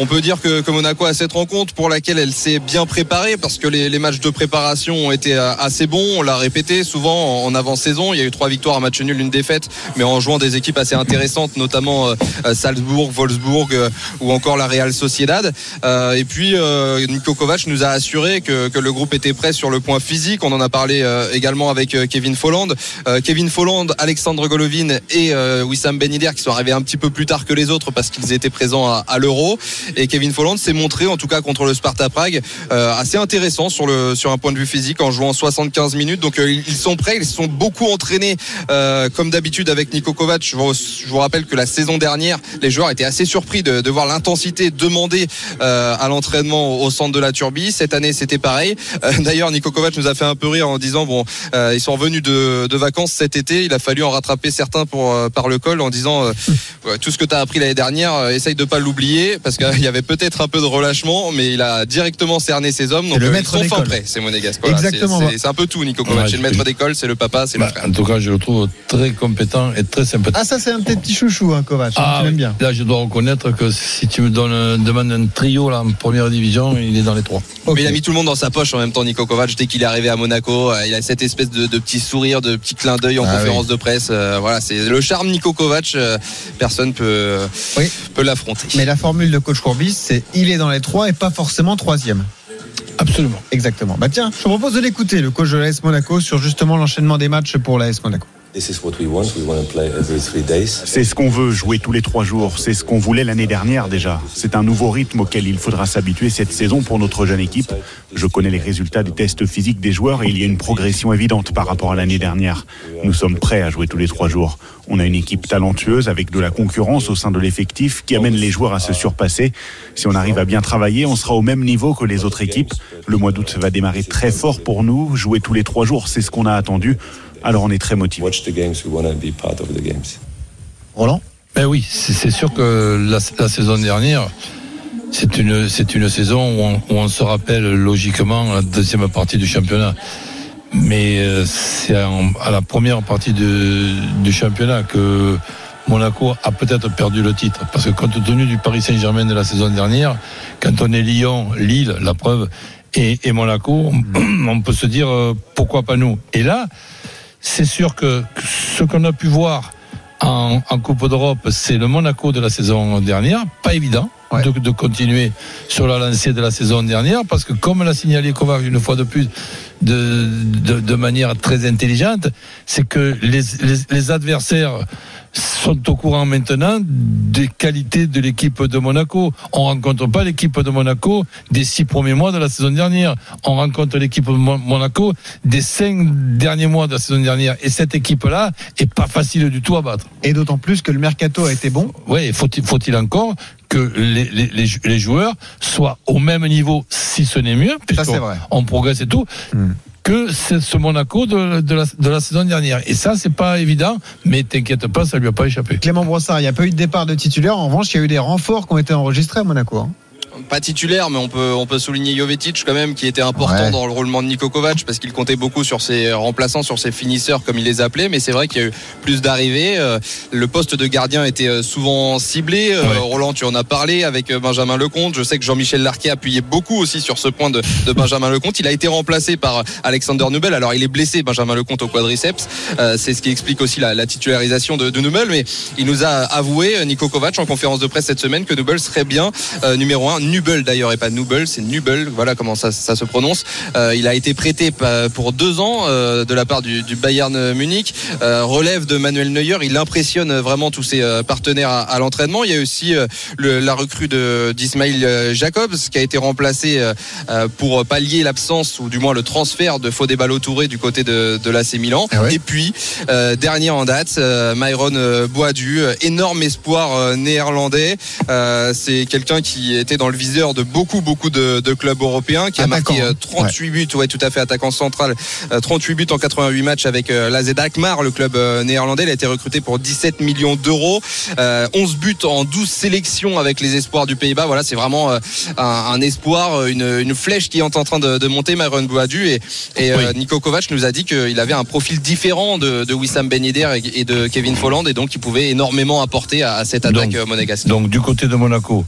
on peut dire que, que Monaco a cette rencontre pour laquelle elle s'est bien préparée parce que les, les matchs de préparation ont été euh, assez bons. On l'a répété souvent en avant-saison. Il y a eu trois victoires, un match nul, une défaite, mais en jouant des équipes assez intéressantes, notamment euh, euh, Salzbourg, Wolfsburg euh, ou encore la Real Sociedad. Euh, et puis euh, Niko Kovac nous a assuré que, que le groupe était prêt sur le point physique. On en a parlé euh, également avec euh, Kevin Folland. Euh, Kevin Folland, Alexandre Golovin et euh, Wissam Ben Yedder qui sont arrivés un petit peu plus tard que les autres parce qu'ils étaient présents à, l'Euro. Et Kevin Folland s'est montré, en tout cas contre le Sparta Prague, euh, assez intéressant sur le sur un point de vue physique en jouant 75 minutes. Donc euh, ils sont prêts, ils sont beaucoup entraînés euh, comme d'habitude avec Niko Kovac. Je vous, rappelle que la saison dernière, les joueurs étaient assez surpris de, voir l'intensité demandée euh, à l'entraînement au centre de la Turbie. Cette année, c'était pareil. Euh, D'ailleurs, Niko Kovac nous a fait un peu rire en disant disant bon, euh, ils sont revenus de, de, vacances cet été, il a fallu en rattraper certains pour euh, par le col en disant euh, tout ce que tu as appris l'année dernière, essaye de pas l'oublier parce qu'il y avait peut-être un peu de relâchement, mais il a directement cerné ses hommes. Donc le ils sont fin prêts, c'est Monégasque. Voilà, Exactement. C'est un peu tout, Nico Kovac. Ouais, c'est le maître d'école, c'est le papa, c'est bah, le frère. En tout cas, je le trouve très compétent et très sympathique. Ah, ça, c'est un petit chouchou, hein, Kovac. Ah, tu bien. Là, je dois reconnaître que si tu me donnes, demandes un trio là, en première division, il est dans les trois. Okay. Mais il a mis tout le monde dans sa poche en même temps, Nico Kovac. Dès qu'il est arrivé à Monaco, il a cette espèce de, de petit sourire, de petit clin d'œil en ah, conférence oui. de presse. Euh, voilà, c'est le charme Nico Kovac. Euh, personne peut, oui. peut l'affronter. Mais la formule de coach Courbis, c'est il est dans les trois et pas forcément troisième. Absolument. Exactement. Bah tiens, je te propose de l'écouter, le coach de l'AS Monaco, sur justement l'enchaînement des matchs pour l'AS Monaco. C'est ce qu'on veut, jouer tous les trois jours. C'est ce qu'on voulait l'année dernière déjà. C'est un nouveau rythme auquel il faudra s'habituer cette saison pour notre jeune équipe. Je connais les résultats des tests physiques des joueurs et il y a une progression évidente par rapport à l'année dernière. Nous sommes prêts à jouer tous les trois jours. On a une équipe talentueuse avec de la concurrence au sein de l'effectif qui amène les joueurs à se surpasser. Si on arrive à bien travailler, on sera au même niveau que les autres équipes. Le mois d'août va démarrer très fort pour nous. Jouer tous les trois jours, c'est ce qu'on a attendu. Alors on est très motivé. Roland? Ben oui, c'est sûr que la, la saison dernière, c'est une, c'est une saison où on, où on, se rappelle logiquement la deuxième partie du championnat. Mais euh, c'est à la première partie de, du championnat que Monaco a peut-être perdu le titre. Parce que compte tenu du Paris Saint-Germain de la saison dernière, quand on est Lyon, Lille, la preuve, et, et Monaco, on, on peut se dire euh, pourquoi pas nous? Et là, c'est sûr que ce qu'on a pu voir en, en Coupe d'Europe, c'est le Monaco de la saison dernière. Pas évident ouais. de, de, continuer sur la lancée de la saison dernière, parce que comme l'a signalé Kovac une fois de plus, de, de, de manière très intelligente, c'est que les, les, les adversaires sont au courant maintenant des qualités de l'équipe de Monaco. On rencontre pas l'équipe de Monaco des six premiers mois de la saison dernière. On rencontre l'équipe de Monaco des cinq derniers mois de la saison dernière. Et cette équipe-là est pas facile du tout à battre. Et d'autant plus que le mercato a été bon. Oui, faut-il faut-il encore que les, les, les, joueurs soient au même niveau, si ce n'est mieux, puisqu'on on progresse et tout. Hmm que ce Monaco de, de, la, de, la, saison dernière. Et ça, c'est pas évident, mais t'inquiète pas, ça lui a pas échappé. Clément Brossard, il n'y a pas eu de départ de titulaire. En revanche, il y a eu des renforts qui ont été enregistrés à Monaco. Hein pas titulaire, mais on peut, on peut souligner Jovetic quand même, qui était important ouais. dans le roulement de Niko Kovac, parce qu'il comptait beaucoup sur ses remplaçants, sur ses finisseurs, comme il les appelait. Mais c'est vrai qu'il y a eu plus d'arrivées. Le poste de gardien était souvent ciblé. Ouais. Roland, tu en as parlé avec Benjamin Lecomte. Je sais que Jean-Michel Larquet appuyait beaucoup aussi sur ce point de, de Benjamin Lecomte. Il a été remplacé par Alexander Nubel. Alors il est blessé, Benjamin Lecomte, au quadriceps. Euh, c'est ce qui explique aussi la, la titularisation de, de, Nubel. Mais il nous a avoué, Niko Kovac, en conférence de presse cette semaine, que Nubel serait bien euh, numéro un. Nubel d'ailleurs et pas Nubel, c'est Nubel, voilà comment ça, ça se prononce. Euh, il a été prêté pour deux ans euh, de la part du, du Bayern Munich. Euh, relève de Manuel Neuer, il impressionne vraiment tous ses partenaires à, à l'entraînement. Il y a aussi le, la recrue d'Ismail Jacobs qui a été remplacé pour pallier l'absence ou du moins le transfert de Fodé Ballo-Touré du côté de, de l'AC Milan. Ah ouais. Et puis dernier en date, Myron Boadu, énorme espoir néerlandais. c'est quelqu'un qui était dans le viseur de beaucoup beaucoup de, de clubs européens qui attaquant. a marqué 38 ouais. buts ouais tout à fait attaquant central 38 buts en 88 matchs avec euh, l'AZ Alkmaar le club euh, néerlandais il a été recruté pour 17 millions d'euros euh, 11 buts en 12 sélections avec les espoirs du Pays-Bas voilà c'est vraiment euh, un, un, espoir une, une, flèche qui est en train de, de monter Myron Bouadou et, et oui. Nico Kovac nous a dit qu'il avait un profil différent de, de Wissam Ben Yedder et, et, de Kevin Folland et donc il pouvait énormément apporter à, à cette attaque donc, monégasque donc du côté de Monaco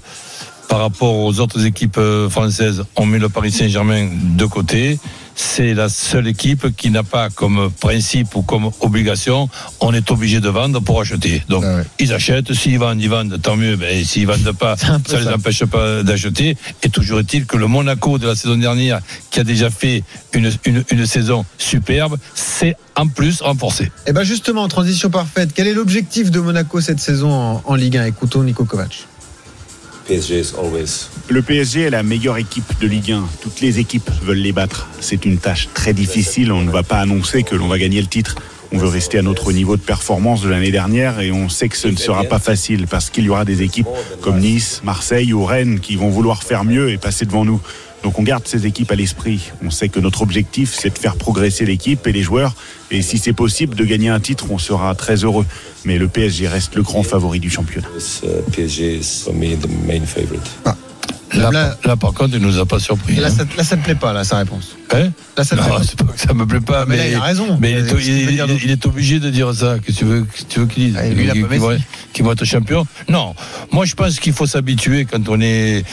par rapport aux autres équipes françaises, on met le Paris Saint-Germain de côté. C'est la seule équipe qui n'a pas comme principe ou comme obligation, on est obligé de vendre pour acheter. Donc, ah ouais. ils achètent. S'ils vendent, ils vendent, tant mieux. Mais s'ils vendent pas, ça ne les empêche pas d'acheter. Et toujours est-il que le Monaco de la saison dernière, qui a déjà fait une, une, une saison superbe, c'est en plus renforcé. Et eh bien justement, en transition parfaite, quel est l'objectif de Monaco cette saison en, en Ligue 1 Écoutons Nico Kovac. Le PSG est la meilleure équipe de Ligue 1. Toutes les équipes veulent les battre. C'est une tâche très difficile. On ne va pas annoncer que l'on va gagner le titre. On veut rester à notre niveau de performance de l'année dernière et on sait que ce ne sera pas facile parce qu'il y aura des équipes comme Nice, Marseille ou Rennes qui vont vouloir faire mieux et passer devant nous. Donc on garde ces équipes à l'esprit. On sait que notre objectif, c'est de faire progresser l'équipe et les joueurs. Et si c'est possible de gagner un titre, on sera très heureux. Mais le PSG reste le grand favori du championnat. Là, là, par contre, il nous a pas surpris. Là, hein. ça, là, ça te plaît pas, là, sa réponse. Hein Là, ça te non, plaît pas. c'est pas que ça me plaît pas, Mais mais, là, il a raison. mais il, est, il- il obligé de dire ça. Que tu veux, que tu veux qu'il dise? Ah, lui, il a Qu'ils- pas qu'ils vont, Messi. qu'ils vont être champions Non, moi je pense qu'il faut s'habituer quand on est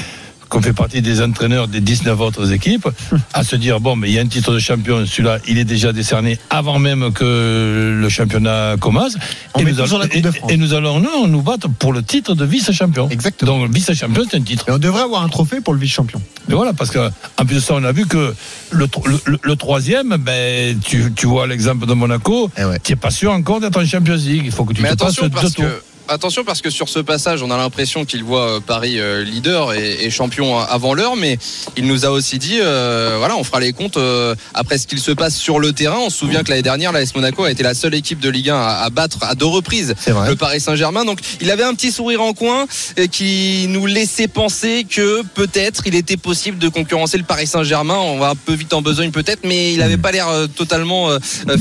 qu'on fait partie des entraîneurs des 19 autres équipes, à se dire bon, mais il y a un titre de champion, celui-là, il est déjà décerné avant même que le championnat commence. On et, nous allons, la Coupe de et- France. et nous allons non, nous battre pour le titre de vice-champion. Exactement. Donc vice-champion, c'est un titre. Et on devrait avoir un trophée pour le vice-champion. Mais voilà, parce que en plus de ça, on a vu que le, tro- le, le- le troisième, ben, tu, tu vois l'exemple de Monaco, Eh ouais. tu n'es pas sûr encore d'être en Champions League. Il faut que tu Mais te passes attention deux tours. que attention parce que sur ce passage, on a l'impression qu'il voit euh, Paris euh, leader et, et champion avant l'heure, mais il nous a aussi dit, euh, voilà, on fera les comptes euh, après ce qu'il se passe sur le terrain. On se souvient que l'année dernière, l'AS Monaco a été la seule équipe de Ligue 1 à, à battre à deux reprises le Paris Saint-Germain. Donc, il avait un petit sourire en coin qui nous laissait penser que peut-être il était possible de concurrencer le Paris Saint-Germain. On va un peu vite en besogne peut-être, mais il n'avait pas l'air totalement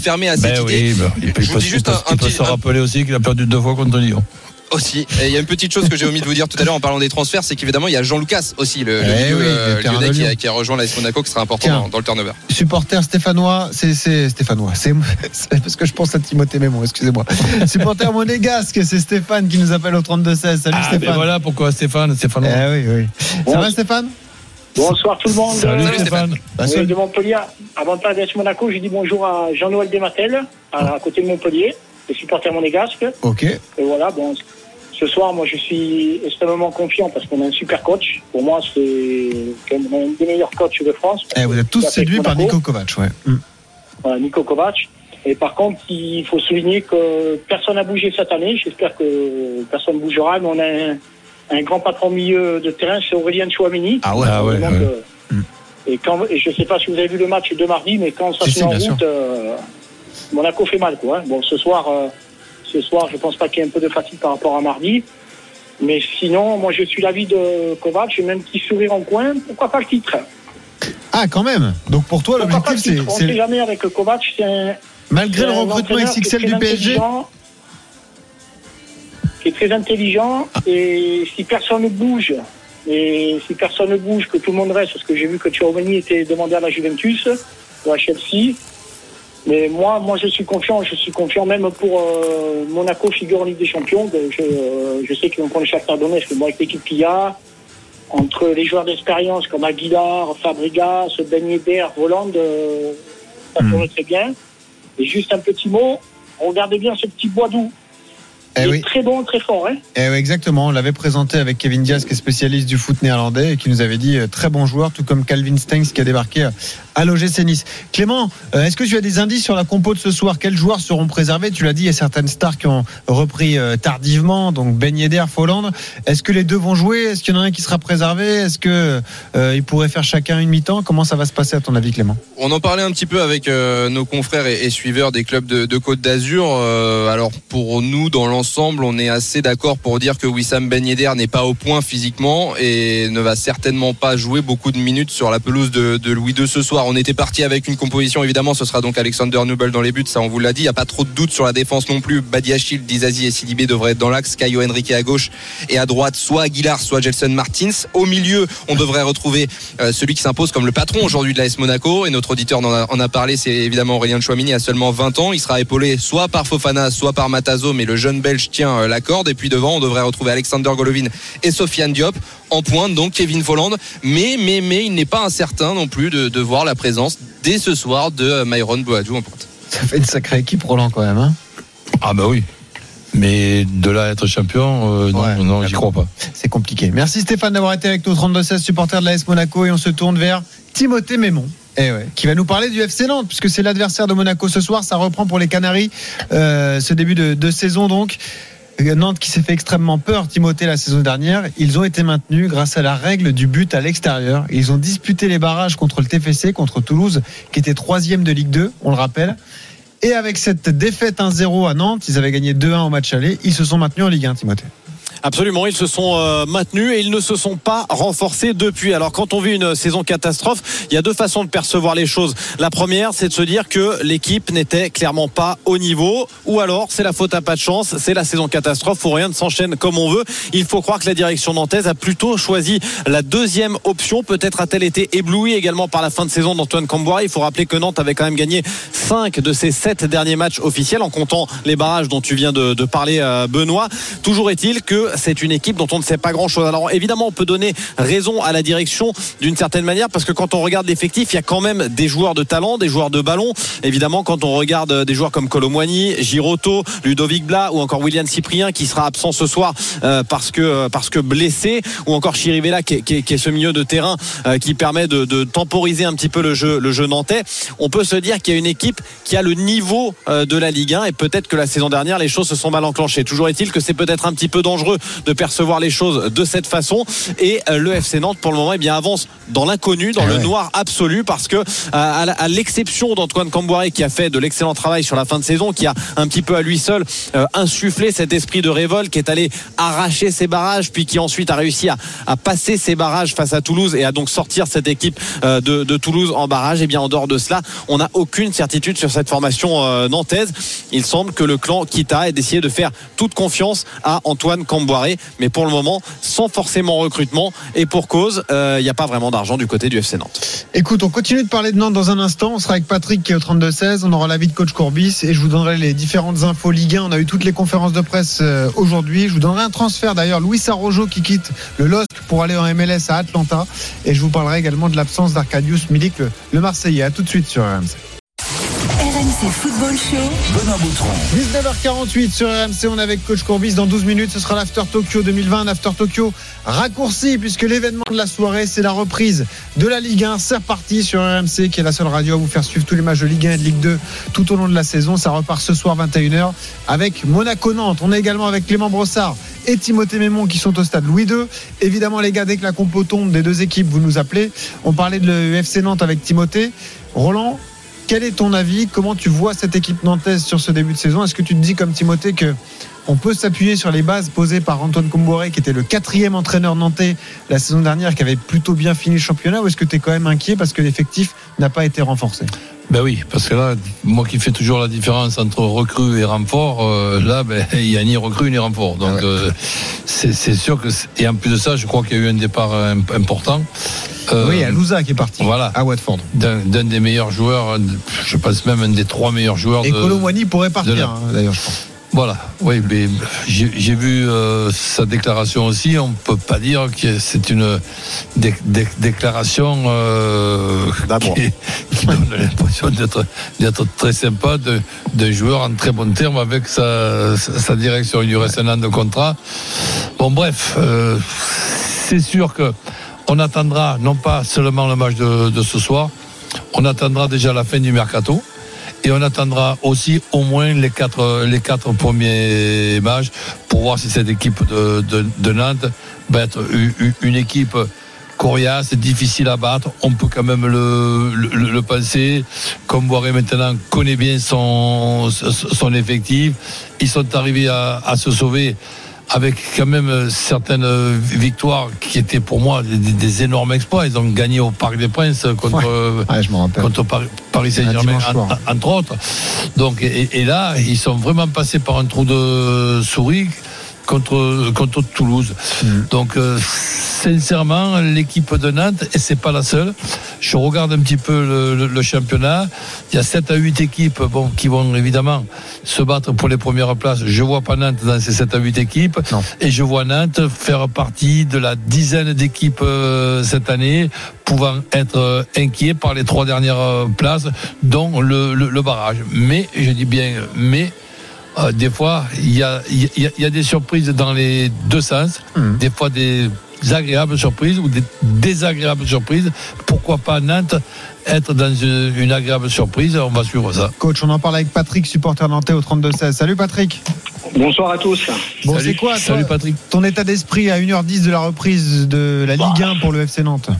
fermé à cette Ben idée. oui, ben, il peut, Je il vous peut- dis juste il peut- un- un il peut petit- se un- rappeler aussi qu'il a perdu deux fois contre Lyon. Aussi. Et il y a une petite chose que j'ai omis de vous dire tout à l'heure en parlant des transferts, c'est qu'évidemment il y a Jean Lucas aussi, le, le Eh milieu, oui, euh, lyonnais de qui a, Lyon. qui a rejoint l'AS Monaco, qui sera important dans, dans le turnover. Supporter stéphanois, c'est c'est stéphanois. C'est parce que je pense à Timothée Mémon, excusez-moi. Supporter monégasque, c'est Stéphane qui nous appelle au 32 16. Salut Ah, ben Stéphane. voilà pourquoi Stéphane, Stéphane. Eh oui, oui. Ça va Stéphane? Bonsoir tout le monde. Salut, Salut, Stéphane. Bah, Oui, de Montpellier. Avant de parler d'AS Monaco, j'ai dit bonjour à Jean-Noël Desmatel, à, à côté de Montpellier, le supporter monégasque. Ok. Et voilà, bon, ce soir, moi, je suis extrêmement confiant parce qu'on a un super coach. Pour moi, c'est quand même un des meilleurs coachs de France. Eh, vous êtes tous séduits par. Nico Kovac, ouais. Mm. Voilà, Nico Kovac. Et par contre, il faut souligner que personne n'a bougé cette année. J'espère que personne ne bougera. Mais on a un, un grand patron milieu de terrain, c'est Aurélien Chouameni. Ah ouais. Ah ouais, euh, Mm. Et, quand, et je ne sais pas si vous avez vu le match de mardi, mais quand ça Si, se si, met en route, euh, Monaco fait mal. Quoi, hein. Bon, ce soir, euh, ce soir, je pense pas qu'il y ait un peu de fatigue par rapport à mardi. Mais sinon, moi, je suis l'avis de Kovac. J'ai même un petit sourire en coin. Pourquoi pas le titre? Ah, quand même. Donc pour toi, le l'objectif, titre? C'est- On ne sait jamais avec Kovac. C'est un, malgré le recrutement XXL du PSG. Qui est très intelligent. Et si personne ne bouge, et si personne ne bouge, que tout le monde reste, parce que j'ai vu que Tchouameni était demandé à la Juventus ou à Chelsea. Mais moi, moi, je suis confiant. Je suis confiant même pour euh, Monaco figure en Ligue des Champions. Ben, Je, euh, je sais qu'ils vont prendre le Shakhtar Donetsk. Mais bon, avec l'équipe qu'il y a, entre les joueurs d'expérience comme Aguilar, Fabregas, Ben Yedder, Voland, euh, ça Hmm. tourne très bien. Et juste un petit mot, regardez bien ce petit bois doux. Eh Il oui. est très bon, très fort. Hein Eh oui, exactement. On l'avait présenté avec Kevin Diaz, qui est spécialiste du foot néerlandais et qui nous avait dit euh, très bon joueur, tout comme Calvin Stengs qui a débarqué euh, à l'OGC Nice. Clément, euh, est-ce que tu as des indices sur la compo de ce soir? Quels joueurs seront préservés? Tu l'as dit, il y a certaines stars qui ont repris tardivement, donc Ben Yedder, Folland. Est-ce que les deux vont jouer? Est-ce qu'il y en a un qui sera préservé? Est-ce que euh, ils pourraient faire chacun une mi-temps? Comment ça va se passer à ton avis, Clément? On en parlait un petit peu avec euh, nos confrères et, et suiveurs des clubs de, de Côte d'Azur. Euh, alors pour nous, dans l'ensemble, on est assez d'accord pour dire que Wissam Ben Yedder n'est pas au point physiquement et ne va certainement pas jouer beaucoup de minutes sur la pelouse de, Louis II ce soir. On était parti avec une composition, évidemment, ce sera donc Alexander Nubel dans les buts, ça on vous l'a dit. Il n'y a pas trop de doute sur la défense non plus. Badiachil, Dizazi et Sidibé devraient être dans l'axe. Caio Henrique à gauche et à droite, soit Aguilar, soit Gelson Martins. Au milieu, on devrait retrouver euh, celui qui s'impose comme le patron aujourd'hui de l'AS Monaco. Et notre auditeur en a, en a parlé, c'est évidemment Aurélien Chouamini à seulement 20 ans. Il sera épaulé soit par Fofana, soit par Matazo, mais le jeune Belge tient euh, la corde. Et puis devant, on devrait retrouver Alexander Golovin et Sofiane Diop. En pointe, donc Kevin Folland. Mais, mais, mais, il n'est pas incertain non plus de, de voir la présence dès ce soir de euh, Myron Boadou en pointe. Ça fait une sacrée équipe, Roland, quand même. Hein Ah bah oui. Mais de là à être champion, euh, non, Ouais, non, j'y crois pas. C'est compliqué. Merci Stéphane d'avoir été avec nous, 32-16 supporter de l'AS Monaco. Et on se tourne vers Timothée Mémon. Eh qui va nous parler du FC Nantes, puisque c'est l'adversaire de Monaco ce soir. Ça reprend pour les Canaries euh, ce début de, de saison donc. Euh, Nantes qui s'est fait extrêmement peur, Timothée, la saison dernière. Ils ont été maintenus grâce à la règle du but à l'extérieur. Ils ont disputé les barrages contre le TFC, contre Toulouse, qui était troisième de Ligue 2, on le rappelle. Et avec cette défaite 1-0 à Nantes, ils avaient gagné 2-1 au match aller, ils se sont maintenus en Ligue 1, Timothée. Absolument, ils se sont euh, maintenus et ils ne se sont pas renforcés depuis. Alors quand on vit une saison catastrophe, il y a deux façons de percevoir les choses. La première, c'est de se dire que l'équipe n'était clairement pas au niveau, ou alors c'est la faute à pas de chance, c'est la saison catastrophe où rien ne s'enchaîne comme on veut. Il faut croire que la direction nantaise a plutôt choisi la deuxième option. Peut-être a-t-elle été éblouie également par la fin de saison d'Antoine Camboire. Il faut rappeler que Nantes avait quand même gagné 5 de ses 7 derniers matchs officiels en comptant les barrages dont tu viens de, parler, euh, Benoît. Toujours est-il que c'est une équipe dont on ne sait pas grand-chose. Alors évidemment, on peut donner raison à la direction d'une certaine manière parce que quand on regarde l'effectif, il y a quand même des joueurs de talent, des joueurs de ballon. Évidemment, quand on regarde des joueurs comme Colomwani, Giroto, Ludovic Blas ou encore William Cyprien qui sera absent ce soir euh, parce que parce que blessé ou encore Chirivella qui, est ce milieu de terrain euh, qui permet de, temporiser un petit peu le jeu nantais. On peut se dire qu'il y a une équipe qui a le niveau euh, de la Ligue 1 et peut-être que la saison dernière les choses se sont mal enclenchées. Toujours est-il que c'est peut-être un petit peu dangereux de percevoir les choses de cette façon. Et euh, le FC Nantes, pour le moment, eh bien, avance dans l'inconnu, dans le noir absolu, parce que euh, à l'exception d'Antoine Camboiré qui a fait de l'excellent travail sur la fin de saison, qui a un petit peu à lui seul euh, insufflé cet esprit de révolte, qui est allé arracher ses barrages, puis qui ensuite a réussi à, à passer ses barrages face à Toulouse et à donc sortir cette équipe de, de, Toulouse en barrage. Et eh bien en dehors de cela, on n'a aucune certitude sur cette formation nantaise. Il semble que le clan Kita ait décidé de faire toute confiance à Antoine Camboiré mais pour le moment, sans forcément recrutement et pour cause, il euh, n'y a pas vraiment d'argent du côté du FC Nantes. Écoute, on continue de parler de Nantes dans un instant. On sera avec Patrick qui est au 32-16. On aura l'avis de coach Courbis et je vous donnerai les différentes infos Ligue 1. On a eu toutes les conférences de presse euh, aujourd'hui. Je vous donnerai un transfert d'ailleurs. Louis Arrojo qui quitte le LOSC pour aller en MLS à Atlanta. Et je vous parlerai également de l'absence d'Arcadius Milik, le Marseillais. A tout de suite sur RMC. RMC Football Show. Benoît Boutron. 19h48 sur RMC. On est avec Coach Courbis. Dans 12 minutes, ce sera l'After Tokyo 2020. After Tokyo raccourci puisque l'événement de la soirée, c'est la reprise de la Ligue 1. C'est reparti sur RMC qui est la seule radio à vous faire suivre tous les matchs de Ligue 1 et de Ligue 2 tout au long de la saison. Ça repart ce soir 21h avec Monaco-Nantes. On est également avec Clément Brossard et Timothée Mémon qui sont au stade Louis II. Évidemment, les gars, dès que la compo tombe des deux équipes, vous nous appelez. On parlait de l'UFC Nantes avec Timothée. Roland, quel est ton avis? Comment tu vois cette équipe nantaise sur ce début de saison? Est-ce que tu te dis comme Timothée que on peut s'appuyer sur les bases posées par Antoine Comboiré, qui était le quatrième entraîneur nantais la saison dernière, qui avait plutôt bien fini le championnat, ou est-ce que tu es quand même inquiet parce que l'effectif n'a pas été renforcé? Ben oui, parce que là, moi qui fais toujours la différence entre recrue et renfort, euh, là, ben, il n'y a ni recrue ni renfort. Donc, ah euh, c'est sûr que. Et en plus de ça, je crois qu'il y a eu un départ important. Euh, oui, à Louza qui est parti. Voilà. À Watford. D'un des meilleurs joueurs, je pense même un des trois meilleurs joueurs. Et Colomwani pourrait partir, hein, d'ailleurs, je pense. Voilà, oui, mais j'ai vu euh, sa déclaration aussi. On ne peut pas dire que c'est une déclaration euh, qui, donne l'impression d'être très sympa, d'un joueur en très bon terme avec sa, sa direction. Il lui reste un an de contrat. Bon, bref, euh, c'est sûr que on attendra non pas seulement le match de, de ce soir, on attendra déjà la fin du mercato. Et on attendra aussi au moins les quatre, les quatre premiers matchs pour voir si cette équipe de, de, Nantes va être une équipe coriace, difficile à battre. On peut quand même le, le, penser. Comme Boiré maintenant connaît bien son, son effectif. Ils sont arrivés à, à se sauver avec quand même certaines victoires qui étaient pour moi des, énormes exploits. Ils ont gagné au Parc des Princes contre, contre Paris Saint-Germain, entre autres. Donc, et, là, ils sont vraiment passés par un trou de souris contre, contre Toulouse. Mm. Donc, euh, sincèrement, l'équipe de Nantes, et c'est pas la seule, je regarde un petit peu le, championnat. Il y a 7 à 8 équipes bon, qui vont évidemment se battre pour les premières places. Je vois pas Nantes dans ces 7 à 8 équipes. Et je vois Nantes faire partie de la dizaine d'équipes euh, cette année pouvant être euh, inquiets par les trois dernières places, dont le, le barrage. Mais, je dis bien, mais euh, des fois, il y a, y a, des surprises dans les deux sens. Mmh. Des fois, des agréables surprises ou des désagréables surprises. Pourquoi pas Nantes être dans une, agréable surprise? On va suivre ça. Coach, on en parle avec Patrick, supporter nantais au 32-16. Salut Patrick. Bonsoir à tous. Bon, c'est quoi Salut Patrick. Ton état d'esprit à 1h10 de la reprise de la Ligue 1 pour le FC Nantes?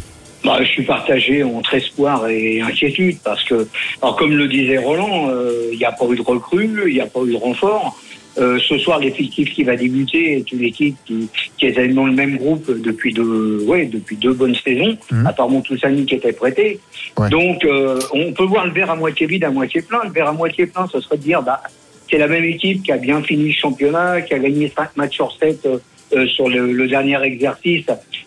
Bah, je suis partagé entre espoir et inquiétude parce que, alors comme le disait Roland, euh, il n'y a pas eu de recrue, il n'y a pas eu de renfort. Euh, ce soir, l'effectif qui va débuter est une équipe qui, qui est dans le même groupe depuis deux, ouais, depuis deux bonnes saisons, Mhm. à part Montoussani qui était prêté. Ouais. Donc, euh, on peut voir le verre à moitié vide, à moitié plein. Le verre à moitié plein, ce serait de dire, bah, c'est la même équipe qui a bien fini le championnat, qui a gagné 5 matchs sur 7 euh, sur le, le dernier exercice.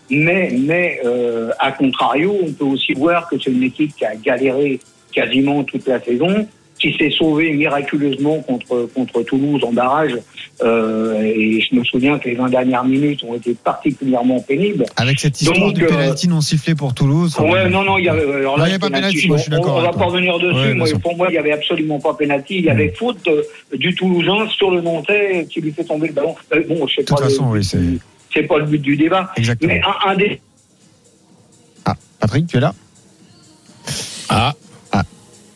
Mais, mais euh, à contrario, on peut aussi voir que c'est une équipe qui a galéré quasiment toute la saison, qui s'est sauvée miraculeusement contre contre Toulouse en barrage. Euh, et je me souviens que les 20 dernières minutes ont été particulièrement pénibles. Avec cette histoire Donc, du euh, penalty non sifflé pour Toulouse. Ouais, non, non, il y avait. Alors Là, là, il y a pas penalty, moi, je suis on- d'accord On, va avec pas revenir dessus. Ouais, moi, pour moi, il y avait absolument pas penalty. Il y avait faute euh, du Toulousain sur le Nantais qui lui fait tomber le ballon. Euh, bon, je sais De toute pas. façon, le- oui, c'est c'est pas le but du débat. exactement. Mais un, un des. Ah, Patrick, tu es là? Ah,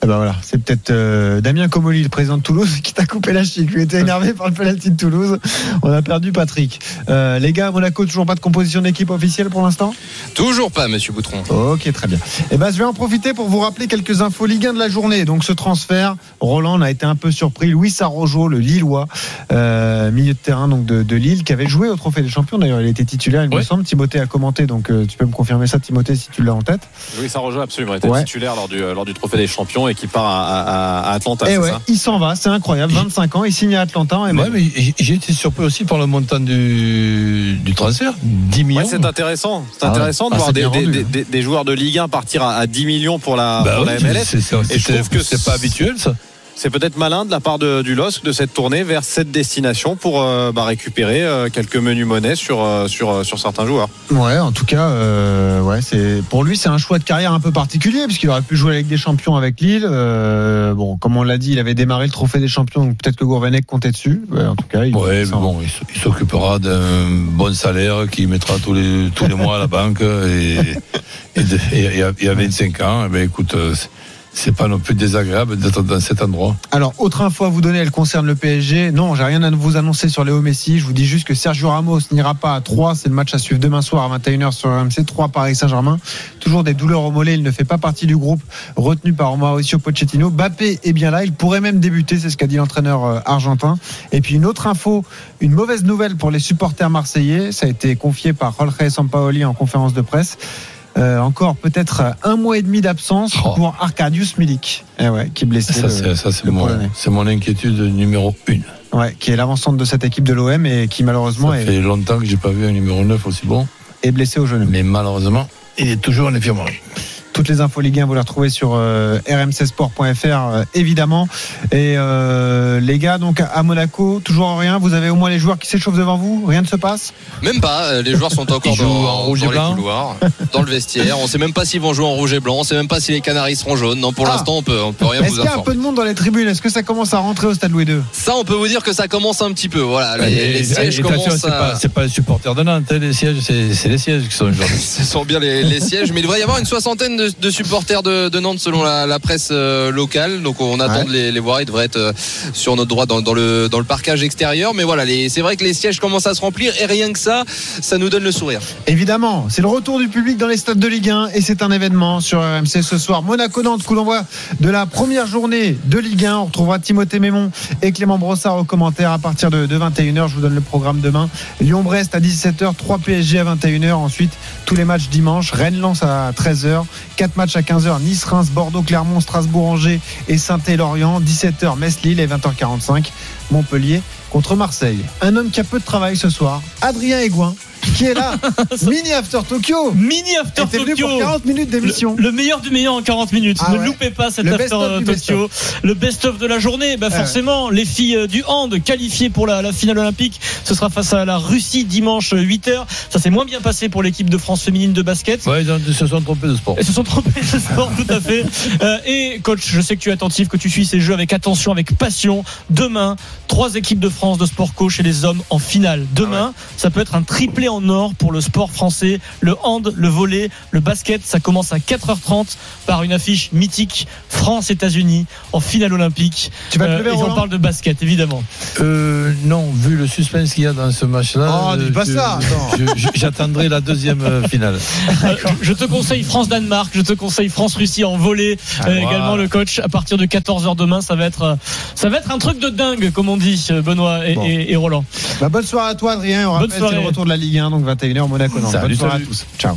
Eh ben voilà, c'est peut-être euh, Damien Comoli, le président de Toulouse, qui t'a coupé la chic. Lui était énervé par le penalty de Toulouse. On a perdu Patrick. Euh, les gars, à Monaco, toujours pas de composition d'équipe officielle pour l'instant? Toujours pas, monsieur Boutron. Ok, très bien. Eh ben, je vais en profiter pour vous rappeler quelques infos Ligue 1 de la journée. Donc, ce transfert, Roland a été un peu surpris. Louis Arrojo, le Lillois, euh, milieu de terrain donc de, de Lille, qui avait joué au Trophée des Champions. D'ailleurs, il était titulaire, il me semble. Timothée a commenté, donc euh, tu peux me confirmer ça, Timothée, si tu l'as en tête? Louis Arrojo absolument était Ouais. titulaire lors du, lors du trophée des champions et qui part à, à- à Atlanta. Et Eh ouais, ça il s'en va, c'est incroyable. 25 ans, il signe à Atlanta. Et ouais, mais j'ai- été surpris aussi par le montant du, du transfert, 10 millions. Ouais, c'est intéressant. C'est Ah intéressant de Ah, voir des, bien des- rendu. des- des joueurs de Ligue 1 partir à, à 10 millions pour la, Bah pour oui, la MLS. c'est- Et je c'est- trouve que c'est pas habituel ça. C'est peut-être malin de la part de- du LOSC de cette tournée vers cette destination pour euh, bah, récupérer euh, quelques menus monnaies sur, euh, sur, sur certains joueurs. Ouais, en tout cas, euh, ouais, c'est pour lui c'est un choix de carrière un peu particulier puisqu'il aurait pu jouer avec des champions avec Lille. Euh, bon, comme on l'a dit, il avait démarré le trophée des champions, donc peut-être que Gourvenec comptait dessus. Ouais, en tout cas, il, Ouais, mais ça- bon, il s'occupera d'un bon salaire qu'il mettra tous les, tous les mois à la banque et, et, et- et à- et à 25 ans, eh ben, écoute, euh, c'est- pas non plus désagréable d'être dans cet endroit. Alors, autre info à vous donner, elle concerne le PSG. Non, j'ai rien à vous annoncer sur Léo Messi. Je vous dis juste que Sergio Ramos n'ira pas à 3. C'est le match à suivre demain soir à 21h sur RMC. 3 Paris Saint-Germain. Toujours des douleurs au mollet. Il ne fait pas partie du groupe retenu par Mauricio Pochettino. Bappé est bien là. Il pourrait même débuter. C'est ce qu'a dit l'entraîneur euh, argentin. Et puis, une autre info, une mauvaise nouvelle pour les supporters marseillais. Ça a été confié par Jorge Sampaoli en conférence de presse. Euh, encore peut-être un mois et demi d'absence Oh. pour Arkadiusz Milik, eh ouais, qui est blessé. Ça, c'est mon, inquiétude numéro une. Ouais, qui est l'avant-centre de cette équipe de l'OM et qui malheureusement Ça est, fait longtemps que j'ai pas vu un numéro 9 aussi bon, est blessé au genou. mais malheureusement, il est toujours en infirmerie. Toutes les infos Ligue 1, vous les retrouvez sur euh, rmcsport.fr euh, évidemment. Et euh, les gars, donc à Monaco, toujours rien. Vous avez au moins les joueurs qui s'échauffent devant vous. Rien ne se passe? Même pas, euh, les joueurs sont encore dans, en rouge et dans les blanc couloirs, dans le vestiaire. On sait même pas s'ils vont jouer en rouge et blanc, on sait même pas si les Canaries seront jaunes. Non, pour Ah. l'instant, on peut, on peut rien Est-ce vous qu'il y a un informer. peu de monde dans les tribunes? Est-ce que ça commence à rentrer au stade Louis II Ça, on peut vous dire que ça commence un petit peu. Voilà, les, Et- les sièges commencent c'est pas, à. c'est pas les supporters de Nantes, hein, les sièges, c'est c'est les sièges qui sont aujourd'hui. Ce sont bien les, les sièges, mais il devrait y avoir une soixantaine de, de supporters de, de Nantes selon la, la presse euh, locale. Donc on attend Ouais. de les, les voir. Ils devraient être euh, sur notre droit dans, dans le, dans le parcage extérieur. Mais voilà, c'est vrai que les sièges commencent à se remplir et rien que ça, ça nous donne le sourire. Évidemment, c'est le retour du public dans les stades de Ligue 1 et c'est un événement sur RMC ce soir. Monaco-Nantes, coup d'envoi de la première journée de Ligue 1. On retrouvera Timothée Mémon et Clément Brossard aux commentaires à partir de, de 21h. Je vous donne le programme demain. Lyon-Brest à 17h, 3 PSG à 21h. Ensuite, tous les matchs dimanche. Rennes-Lens à 13h, 4 matchs à 15h. Nice-Reims, Bordeaux-Clermont, Strasbourg-Angers et Saint-Lorient. 17h, Metz-Lille et 20h45, Montpellier contre Marseille. Un homme qui a peu de travail ce soir, Adrien Aigouin, qui est là. Mini After Tokyo. Mini After était venu Tokyo. pour 40 minutes d'émission. Le, le meilleur du meilleur en 40 minutes. Ah ne ouais. loupez pas cette Le After Tokyo. Le best-of de la journée. Bah Ouais. forcément, les filles euh, du hand qualifiées pour la, la finale olympique. Ce sera face à la Russie dimanche 8h. Ça s'est moins bien passé pour l'équipe de France féminine de basket. Ouais, ils, ils se sont trompés de sport. Elles se sont trompées de sport, tout à fait. Euh, et coach, je sais que tu es attentif, que tu suis ces jeux avec attention, avec passion. Demain, trois équipes de France de sport co chez les hommes en finale. Demain, ça peut être un triplé en en or pour le sport français. Le hand, le volet, le basket, ça commence à 4h30 par une affiche mythique France-États-Unis en finale olympique. Tu vas te lever, et on parle de basket, évidemment. Euh, non, vu le suspense qu'il y a dans ce match-là, Oh, dis pas je- ça, j'attendrai la deuxième euh, finale. Euh, je te conseille France-Danemark, je te conseille France-Russie en volée. Ah, Euh. Également le coach à partir de 14h demain, ça va être euh, ça va être un truc de dingue comme on dit euh, Benoît et, Bon. et- et Roland. Bah, bonne soirée à toi, Adrien. On Bonne rappelle, c'est soirée. le retour de la Ligue 1, donc 21h, Monaco. Salut, bonne soirée salut. à tous. Ciao.